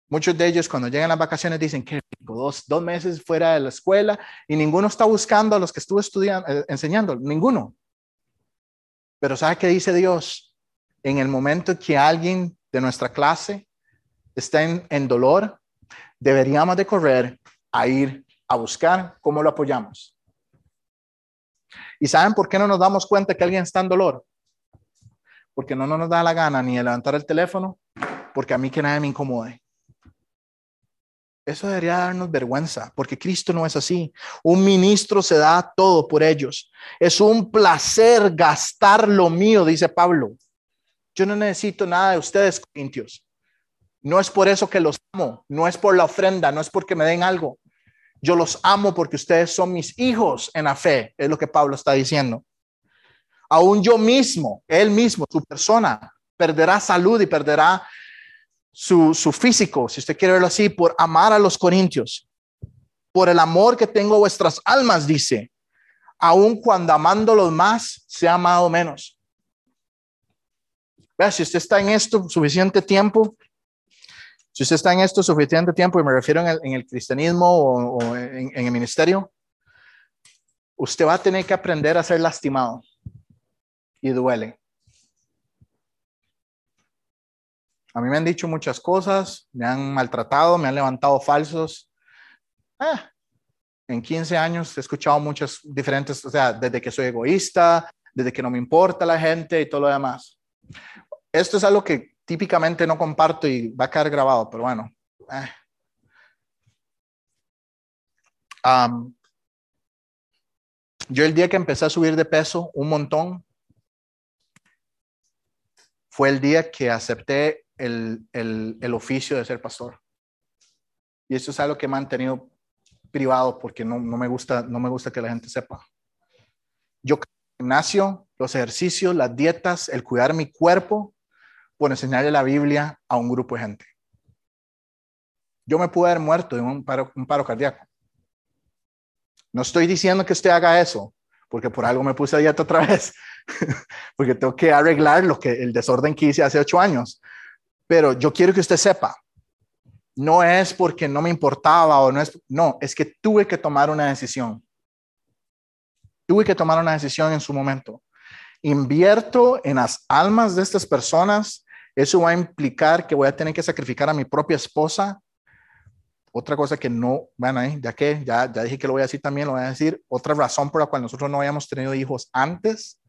muchos de ellos cuando llegan las vacaciones dicen que dos, dos meses fuera de la escuela y ninguno está buscando a los que estuve estudiando, eh, enseñando, ninguno. Pero ¿sabe qué dice Dios? En el momento que alguien de nuestra clase está en, en dolor, deberíamos de correr a ir a buscar cómo lo apoyamos. ¿Y saben por qué no nos damos cuenta que alguien está en dolor? Porque no, nos da la gana ni de levantar el teléfono, porque a mí que nadie me incomode. Eso debería darnos vergüenza, porque Cristo no es así. Un ministro se da todo por ellos. Es un placer gastar lo mío, dice Pablo. Yo no necesito nada de ustedes, corintios. No es por eso que los amo, no es por la ofrenda, no es porque me den algo. Yo los amo porque ustedes son mis hijos en la fe, es lo que Pablo está diciendo. Aún yo mismo, él mismo, su persona, perderá salud y perderá su, su físico, si usted quiere verlo así, por amar a los corintios. Por el amor que tengo a vuestras almas, dice, aun cuando amándolos más, se ha amado menos. Vea, si usted está en esto suficiente tiempo, si usted está en esto suficiente tiempo, y me refiero en el, cristianismo o, en, el ministerio, usted va a tener que aprender a ser lastimado y duele. A mí me han dicho muchas cosas, me han maltratado, me han levantado falsos. Ah, en 15 años he escuchado muchas diferentes, o sea, desde que soy egoísta, desde que no me importa la gente y todo lo demás. Esto es algo que típicamente no comparto y va a quedar grabado, pero bueno. Eh. yo el día que empecé a subir de peso un montón, fue el día que acepté el, el, oficio de ser pastor. Y eso es algo que he mantenido privado porque no, no, me gusta, no me gusta que la gente sepa. Yo gimnasio, los ejercicios, las dietas, el cuidar mi cuerpo, por enseñarle la Biblia a un grupo de gente. Yo me pude haber muerto de un paro, cardíaco. No estoy diciendo que usted haga eso, porque por algo me puse a dieta otra *laughs* vez, porque tengo que arreglar lo que el desorden que hice hace ocho años. Pero yo quiero que usted sepa, no es porque no me importaba o no es, no, es que tuve que tomar una decisión. Tuve que tomar una decisión en su momento. Invierto en las almas de estas personas eso va a implicar que voy a tener que sacrificar a mi propia esposa. Otra cosa que no, bueno, ahí, ya que ya, ya dije que lo voy a decir también, lo voy a decir. Otra razón por la cual nosotros no habíamos tenido hijos antes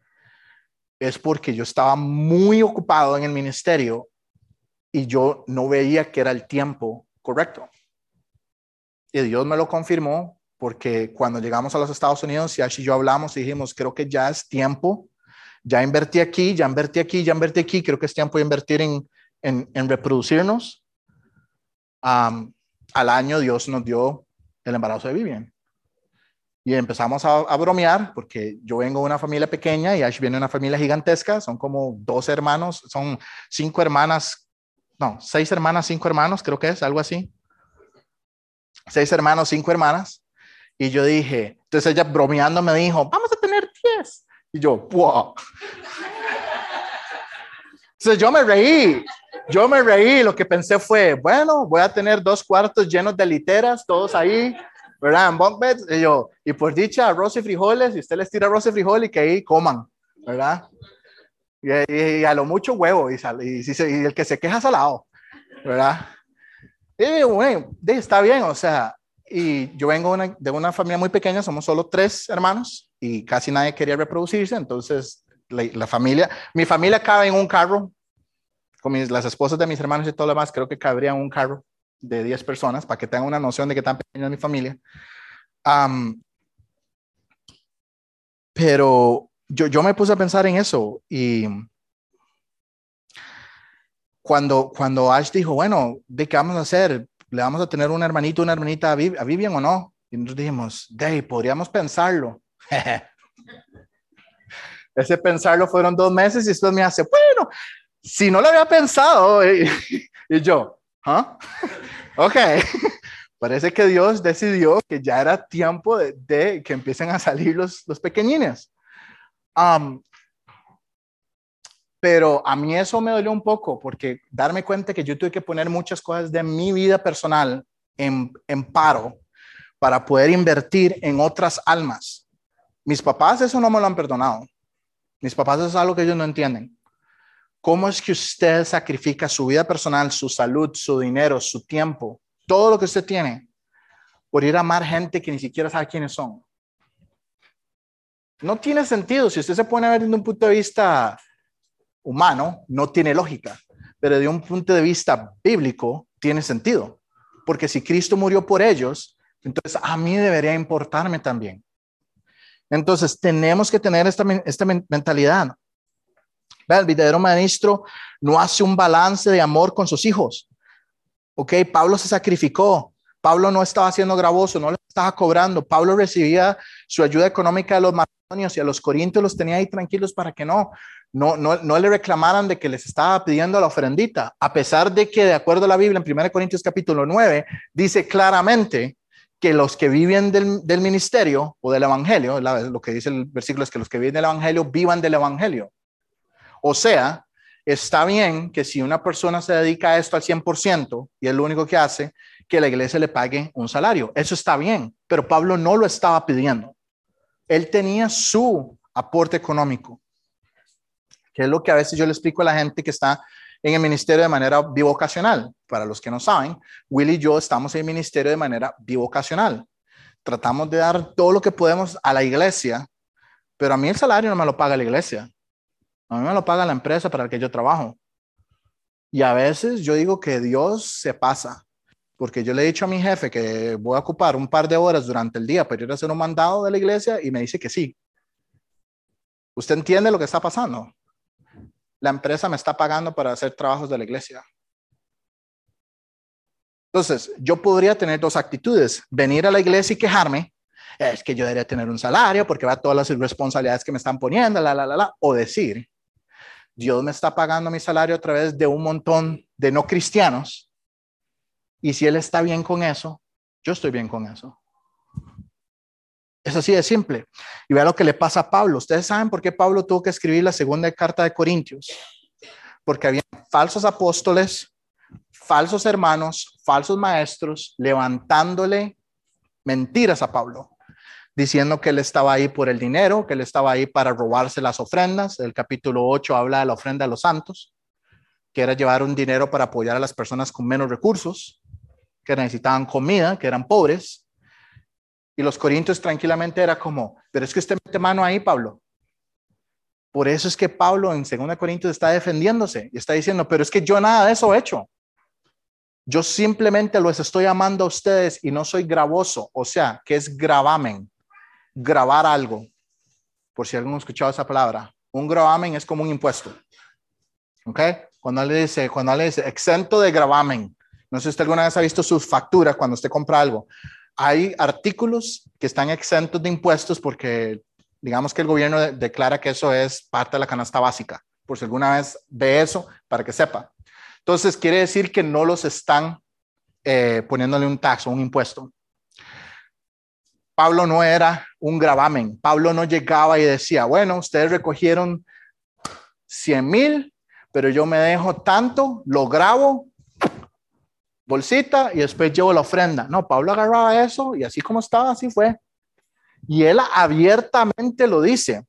es porque yo estaba muy ocupado en el ministerio y yo no veía que era el tiempo correcto. Y Dios me lo confirmó porque cuando llegamos a los Estados Unidos, y y yo hablamos y dijimos, creo que ya es tiempo ya invertí aquí, ya invertí aquí, ya invertí aquí, creo que es tiempo de invertir en, en, reproducirnos. al año Dios nos dio el embarazo de Vivian. Y empezamos a, bromear, porque yo vengo de una familia pequeña y Ash viene de una familia gigantesca, son como dos hermanos, son cinco hermanas, no, seis hermanas, cinco hermanos, creo que es, algo así. Seis hermanos, cinco hermanas. Y yo dije, entonces ella bromeando me dijo, vamos a tener. Y yo, wow. Entonces yo me reí, yo me reí, lo que pensé fue, bueno, voy a tener dos cuartos llenos de literas, todos ahí, ¿verdad? En bunk beds, y yo, y por dicha, arroz y frijoles, y usted les tira arroz y frijoles y que ahí coman, ¿verdad? Y, a lo mucho huevo, y, y, el que se queja salado, ¿verdad? Y bueno, está bien, o sea, y yo vengo de una familia muy pequeña, somos solo tres hermanos, y casi nadie quería reproducirse, entonces la, familia, mi familia cabe en un carro, con mis, las esposas de mis hermanos y todo lo demás, creo que cabría en un carro de 10 personas, para que tengan una noción de qué tan pequeña es mi familia. pero yo, yo me puse a pensar en eso y cuando, cuando Ash dijo, bueno, ¿de qué vamos a hacer? ¿Le vamos a tener un hermanito, una hermanita a, Vivian o no? Y nosotros dijimos, de podríamos pensarlo. *laughs* Ese pensarlo fueron dos meses y después me hace, bueno, si no lo había pensado, eh, y yo, ¿ah? *laughs* ok, *laughs* parece que Dios decidió que ya era tiempo de, que empiecen a salir los, los pequeñines. Pero a mí eso me dolió un poco porque darme cuenta que yo tuve que poner muchas cosas de mi vida personal en, paro para poder invertir en otras almas. Mis papás eso no me lo han perdonado. Mis papás eso es algo que ellos no entienden. ¿Cómo es que usted sacrifica su vida personal, su salud, su dinero, su tiempo, todo lo que usted tiene por ir a amar gente que ni siquiera sabe quiénes son? No tiene sentido. Si usted se pone a ver desde un punto de vista humano, no tiene lógica. Pero de un punto de vista bíblico, tiene sentido. Porque si Cristo murió por ellos, entonces a mí debería importarme también. Entonces tenemos que tener esta, esta mentalidad. El verdadero maestro no hace un balance de amor con sus hijos. Ok, Pablo se sacrificó. Pablo no estaba haciendo gravoso, no le estaba cobrando. Pablo recibía su ayuda económica de los macedonios y a los corintios los tenía ahí tranquilos para que no, no, no, no le reclamaran de que les estaba pidiendo la ofrendita, a pesar de que, de acuerdo a la Biblia, en 1 Corintios capítulo 9, dice claramente que los que viven del, ministerio o del evangelio, lo que dice el versículo es que los que viven del evangelio vivan del evangelio. O sea, está bien que si una persona se dedica a esto al 100% y es lo único que hace, que la iglesia le pague un salario. Eso está bien, pero Pablo no lo estaba pidiendo. Él tenía su aporte económico, que es lo que a veces yo le explico a la gente que está en el ministerio de manera bivocacional. Para los que no saben, Willy y yo estamos en el ministerio de manera bivocacional. Tratamos de dar todo lo que podemos a la iglesia, pero a mí el salario no me lo paga la iglesia. A mí me lo paga la empresa para la que yo trabajo. Y a veces yo digo que Dios se pasa, porque yo le he dicho a mi jefe que voy a ocupar un par de horas durante el día para ir a hacer un mandado de la iglesia y me dice que sí. ¿Usted entiende lo que está pasando? La empresa me está pagando para hacer trabajos de la iglesia. Entonces, yo podría tener dos actitudes, venir a la iglesia y quejarme, es que yo debería tener un salario porque va todas las responsabilidades que me están poniendo, la, la, la, la, o decir, Dios me está pagando mi salario a través de un montón de no cristianos. Y si Él está bien con eso, yo estoy bien con eso. Es así de simple. Y vea lo que le pasa a Pablo. Ustedes saben por qué Pablo tuvo que escribir la segunda carta de Corintios. Porque había falsos apóstoles, falsos hermanos, falsos maestros, levantándole mentiras a Pablo diciendo que él estaba ahí por el dinero, que él estaba ahí para robarse las ofrendas. El capítulo 8 habla de la ofrenda a los santos, que era llevar un dinero para apoyar a las personas con menos recursos, que necesitaban comida, que eran pobres. Y los corintios tranquilamente era como, pero es que usted mete mano ahí, Pablo. Por eso es que Pablo en 2 Corintios está defendiéndose y está diciendo, pero es que yo nada de eso he hecho. Yo simplemente los estoy amando a ustedes y no soy gravoso, o sea, que es gravamen grabar algo, por si alguno ha escuchado esa palabra. Un gravamen es como un impuesto. ¿Ok? Cuando le dice, cuando le dice exento de gravamen, no sé si usted alguna vez ha visto sus facturas cuando usted compra algo. Hay artículos que están exentos de impuestos porque digamos que el gobierno declara que eso es parte de la canasta básica, por si alguna vez ve eso, para que sepa. Entonces, quiere decir que no los están eh, poniéndole un tax o un impuesto. Pablo no era un gravamen. Pablo no llegaba y decía, bueno, ustedes recogieron 100 mil, pero yo me dejo tanto, lo grabo, bolsita y después llevo la ofrenda. No, Pablo agarraba eso y así como estaba, así fue. Y él abiertamente lo dice.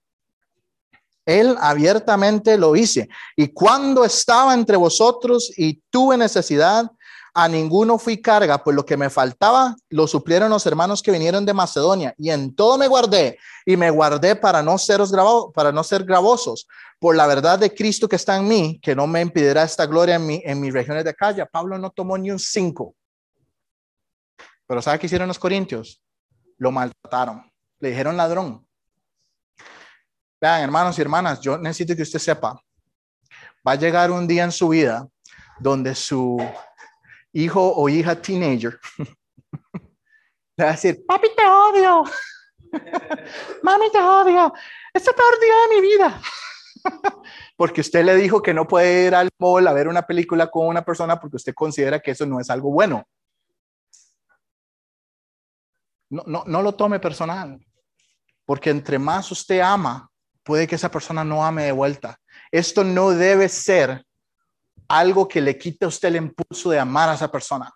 Él abiertamente lo dice. Y cuando estaba entre vosotros y tuve necesidad, a ninguno fui carga, pues lo que me faltaba lo suplieron los hermanos que vinieron de Macedonia, y en todo me guardé, y me guardé para no, seros grabado, para no ser gravosos, por la verdad de Cristo que está en mí, que no me impedirá esta gloria en, mi, en mis regiones de calle. Pablo no tomó ni un cinco. Pero ¿sabe qué hicieron los corintios? Lo maltrataron, le dijeron ladrón. Vean, hermanos y hermanas, yo necesito que usted sepa, va a llegar un día en su vida donde su hijo o hija teenager, *laughs* le va a decir, papi, te odio. *laughs* Mami, te odio. Es el peor día de mi vida. *laughs* porque usted le dijo que no puede ir al mall a ver una película con una persona porque usted considera que eso no es algo bueno. No, no, no lo tome personal, porque entre más usted ama, puede que esa persona no ame de vuelta. Esto no debe ser algo que le quite a usted el impulso de amar a esa persona.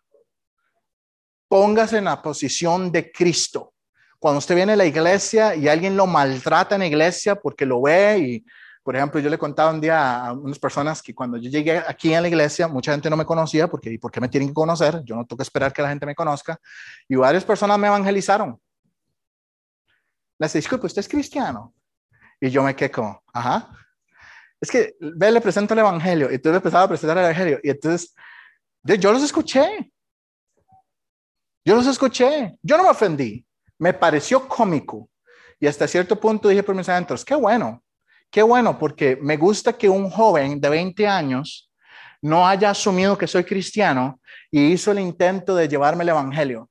Póngase en la posición de Cristo. Cuando usted viene a la iglesia y alguien lo maltrata en la iglesia porque lo ve y, por ejemplo, yo le contaba un día a unas personas que cuando yo llegué aquí en la iglesia, mucha gente no me conocía porque, ¿y por qué me tienen que conocer? Yo no tengo esperar que la gente me conozca. Y varias personas me evangelizaron. Les disculpe, ¿usted es cristiano? Y yo me quedé como, ajá. Es que, ve, le presento el evangelio. Y entonces empezaba a presentar el evangelio. Y entonces, yo, los escuché. Yo los escuché. Yo no me ofendí. Me pareció cómico. Y hasta cierto punto dije por mis adentros, qué bueno. Qué bueno, porque me gusta que un joven de 20 años no haya asumido que soy cristiano y hizo el intento de llevarme el evangelio.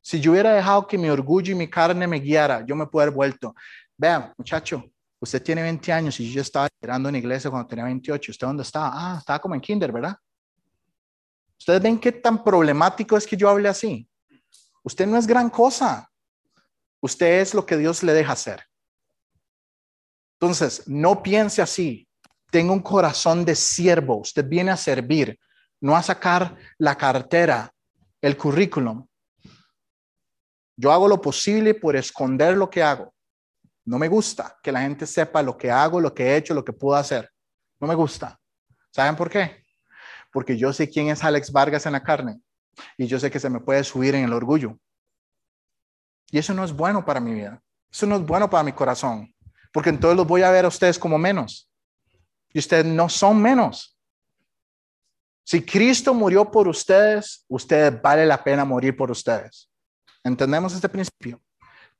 Si yo hubiera dejado que mi orgullo y mi carne me guiara, yo me puedo vuelto. Vean, muchacho, usted tiene 20 años y yo estaba esperando en iglesia cuando tenía 28. ¿Usted dónde estaba? Ah, estaba como en kinder, ¿verdad? ¿Ustedes ven qué tan problemático es que yo hable así? Usted no es gran cosa. Usted es lo que Dios le deja hacer. Entonces, no piense así. Tenga un corazón de siervo. Usted viene a servir, no a sacar la cartera, el currículum. Yo hago lo posible por esconder lo que hago. No me gusta que la gente sepa lo que hago, lo que he hecho, lo que puedo hacer. No me gusta. ¿Saben por qué? Porque yo sé quién es Alex Vargas en la carne y yo sé que se me puede subir en el orgullo. Y eso no es bueno para mi vida. Eso no es bueno para mi corazón. Porque entonces los voy a ver a ustedes como menos. Y ustedes no son menos. Si Cristo murió por ustedes, ustedes vale la pena morir por ustedes. ¿Entendemos este principio?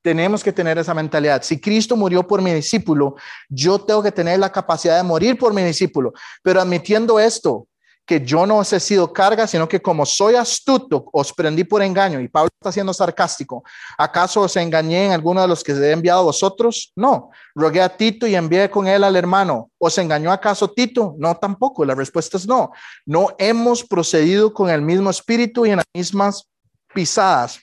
Tenemos que tener esa mentalidad. Si Cristo murió por mi discípulo, yo tengo que tener la capacidad de morir por mi discípulo. Pero admitiendo esto, que yo no os he sido carga, sino que como soy astuto, os prendí por engaño. Y Pablo está siendo sarcástico. ¿Acaso os engañé en alguno de los que se he enviado a vosotros? No. Rogué a Tito y envié con él al hermano. ¿Os engañó acaso Tito? No, tampoco. La respuesta es no. No hemos procedido con el mismo espíritu y en las mismas pisadas.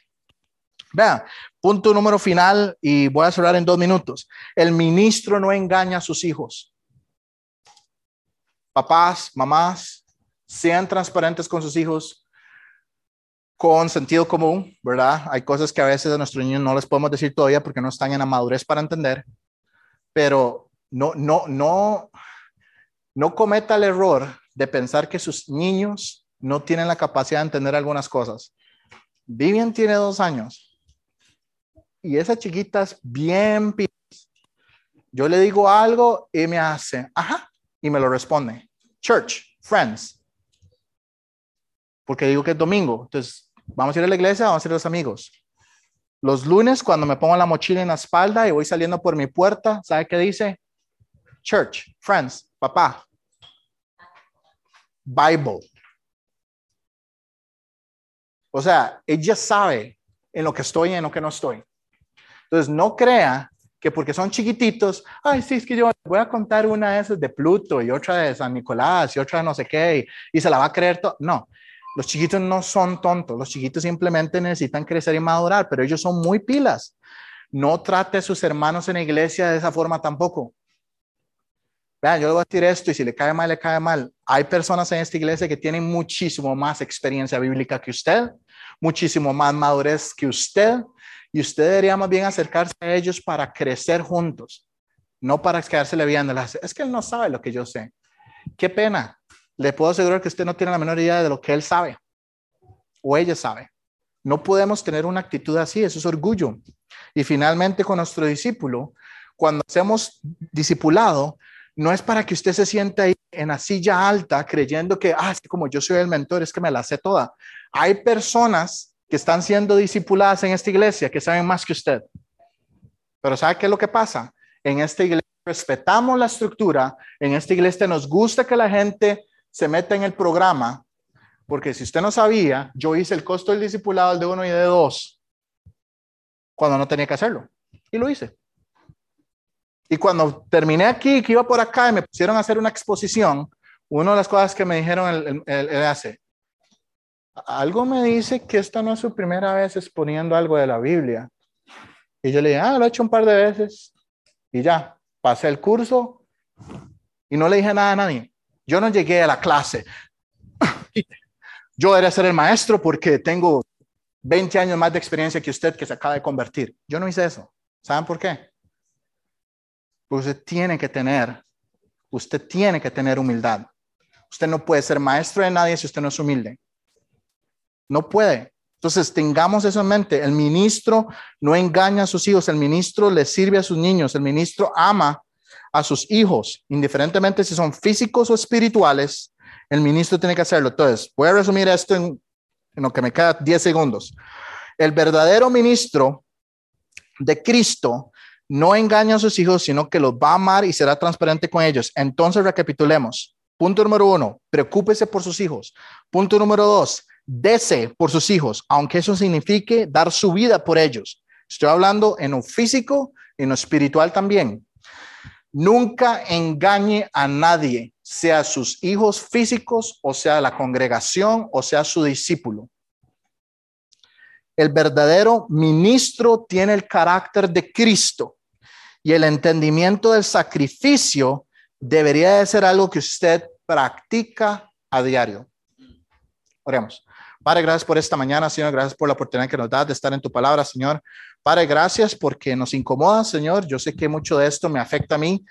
Vean, punto número final y voy a cerrar en dos minutos. El ministro no engaña a sus hijos. Papás, mamás, sean transparentes con sus hijos con sentido común, ¿verdad? Hay cosas que a veces a nuestros niños no les podemos decir todavía porque no están en la madurez para entender, pero no, no, no, no cometa el error de pensar que sus niños no tienen la capacidad de entender algunas cosas. Vivian tiene dos años y esa chiquita es bien Yo le digo algo y me hace, ajá, y me lo responde. Church, friends. Porque digo que es domingo. Entonces, vamos a ir a la iglesia, vamos a a los amigos. Los lunes, cuando me pongo la mochila en la espalda y voy saliendo por mi puerta, ¿sabe qué dice? Church, friends, papá. Bible. O sea, ella sabe en lo que estoy y en lo que no estoy. Entonces, no crea que porque son chiquititos, ay, sí, es que yo voy a contar una de esas de Pluto y otra de San Nicolás y otra de no sé qué, y, se la va a creer todo. No, los chiquitos no son tontos, los chiquitos simplemente necesitan crecer y madurar, pero ellos son muy pilas. No trate a sus hermanos en la iglesia de esa forma tampoco. Vean, yo le voy a decir esto y si le cae mal, le cae mal. Hay personas en esta iglesia que tienen muchísimo más experiencia bíblica que usted, muchísimo más madurez que usted, y usted debería más bien acercarse a ellos para crecer juntos, no para quedársele viendo. Es que él no sabe lo que yo sé. Qué pena. Le puedo asegurar que usted no tiene la menor idea de lo que él sabe o ella sabe. No podemos tener una actitud así, eso es orgullo. Y finalmente con nuestro discípulo, cuando hacemos discipulado, no es para que usted se sienta ahí en la silla alta creyendo que, ah, es como yo soy el mentor, es que me la sé toda. Hay personas que están siendo discipuladas en esta iglesia, que saben más que usted. Pero ¿sabe qué es lo que pasa? En esta iglesia respetamos la estructura, en esta iglesia nos gusta que la gente se meta en el programa, porque si usted no sabía, yo hice el costo del discipulado de uno y de dos, cuando no tenía que hacerlo. Y lo hice. Y cuando terminé aquí, que iba por acá y me pusieron a hacer una exposición, una de las cosas que me dijeron él hace, algo me dice que esta no es su primera vez exponiendo algo de la Biblia. Y yo le dije, ah, lo he hecho un par de veces. Y ya, pasé el curso y no le dije nada a nadie. Yo no llegué a la clase. Yo debería ser el maestro porque tengo 20 años más de experiencia que usted que se acaba de convertir. Yo no hice eso. ¿Saben por qué? Porque usted tiene que tener, usted tiene que tener humildad. Usted no puede ser maestro de nadie si usted no es humilde. No puede. Entonces, tengamos eso en mente. El ministro no engaña a sus hijos, el ministro le sirve a sus niños, el ministro ama a sus hijos, indiferentemente si son físicos o espirituales, el ministro tiene que hacerlo. Entonces, voy a resumir esto en, lo que me queda 10 segundos. El verdadero ministro de Cristo no engaña a sus hijos, sino que los va a amar y será transparente con ellos. Entonces, recapitulemos. Punto número uno, preocúpese por sus hijos. Punto número dos, dese por sus hijos, aunque eso signifique dar su vida por ellos. Estoy hablando en lo físico y en lo espiritual también. Nunca engañe a nadie, sea sus hijos físicos, o sea la congregación, o sea su discípulo. El verdadero ministro tiene el carácter de Cristo y el entendimiento del sacrificio debería de ser algo que usted practica a diario. Oremos. Padre, gracias por esta mañana, Señor. Gracias por la oportunidad que nos das de estar en tu palabra, Señor. Padre, gracias porque nos incomoda, Señor. Yo sé que mucho de esto me afecta a mí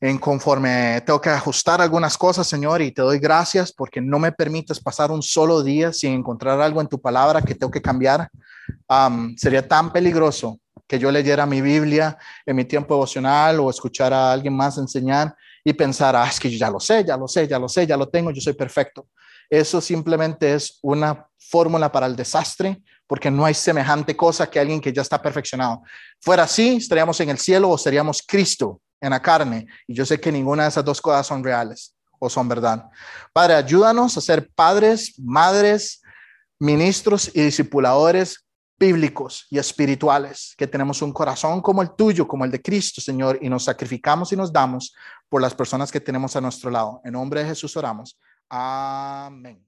en conforme tengo que ajustar algunas cosas, Señor, y te doy gracias porque no me permites pasar un solo día sin encontrar algo en tu palabra que tengo que cambiar. sería tan peligroso que yo leyera mi Biblia en mi tiempo devocional o escuchar a alguien más enseñar y pensar, ah, es que yo ya lo sé, ya lo sé, ya lo sé, ya lo tengo, yo soy perfecto. Eso simplemente es una fórmula para el desastre, porque no hay semejante cosa que alguien que ya está perfeccionado. Fuera así, estaríamos en el cielo o seríamos Cristo en la carne. Y yo sé que ninguna de esas dos cosas son reales o son verdad. Padre, ayúdanos a ser padres, madres, ministros y discipuladores bíblicos y espirituales, que tenemos un corazón como el tuyo, como el de Cristo, Señor, y nos sacrificamos y nos damos por las personas que tenemos a nuestro lado. En nombre de Jesús oramos. Amén.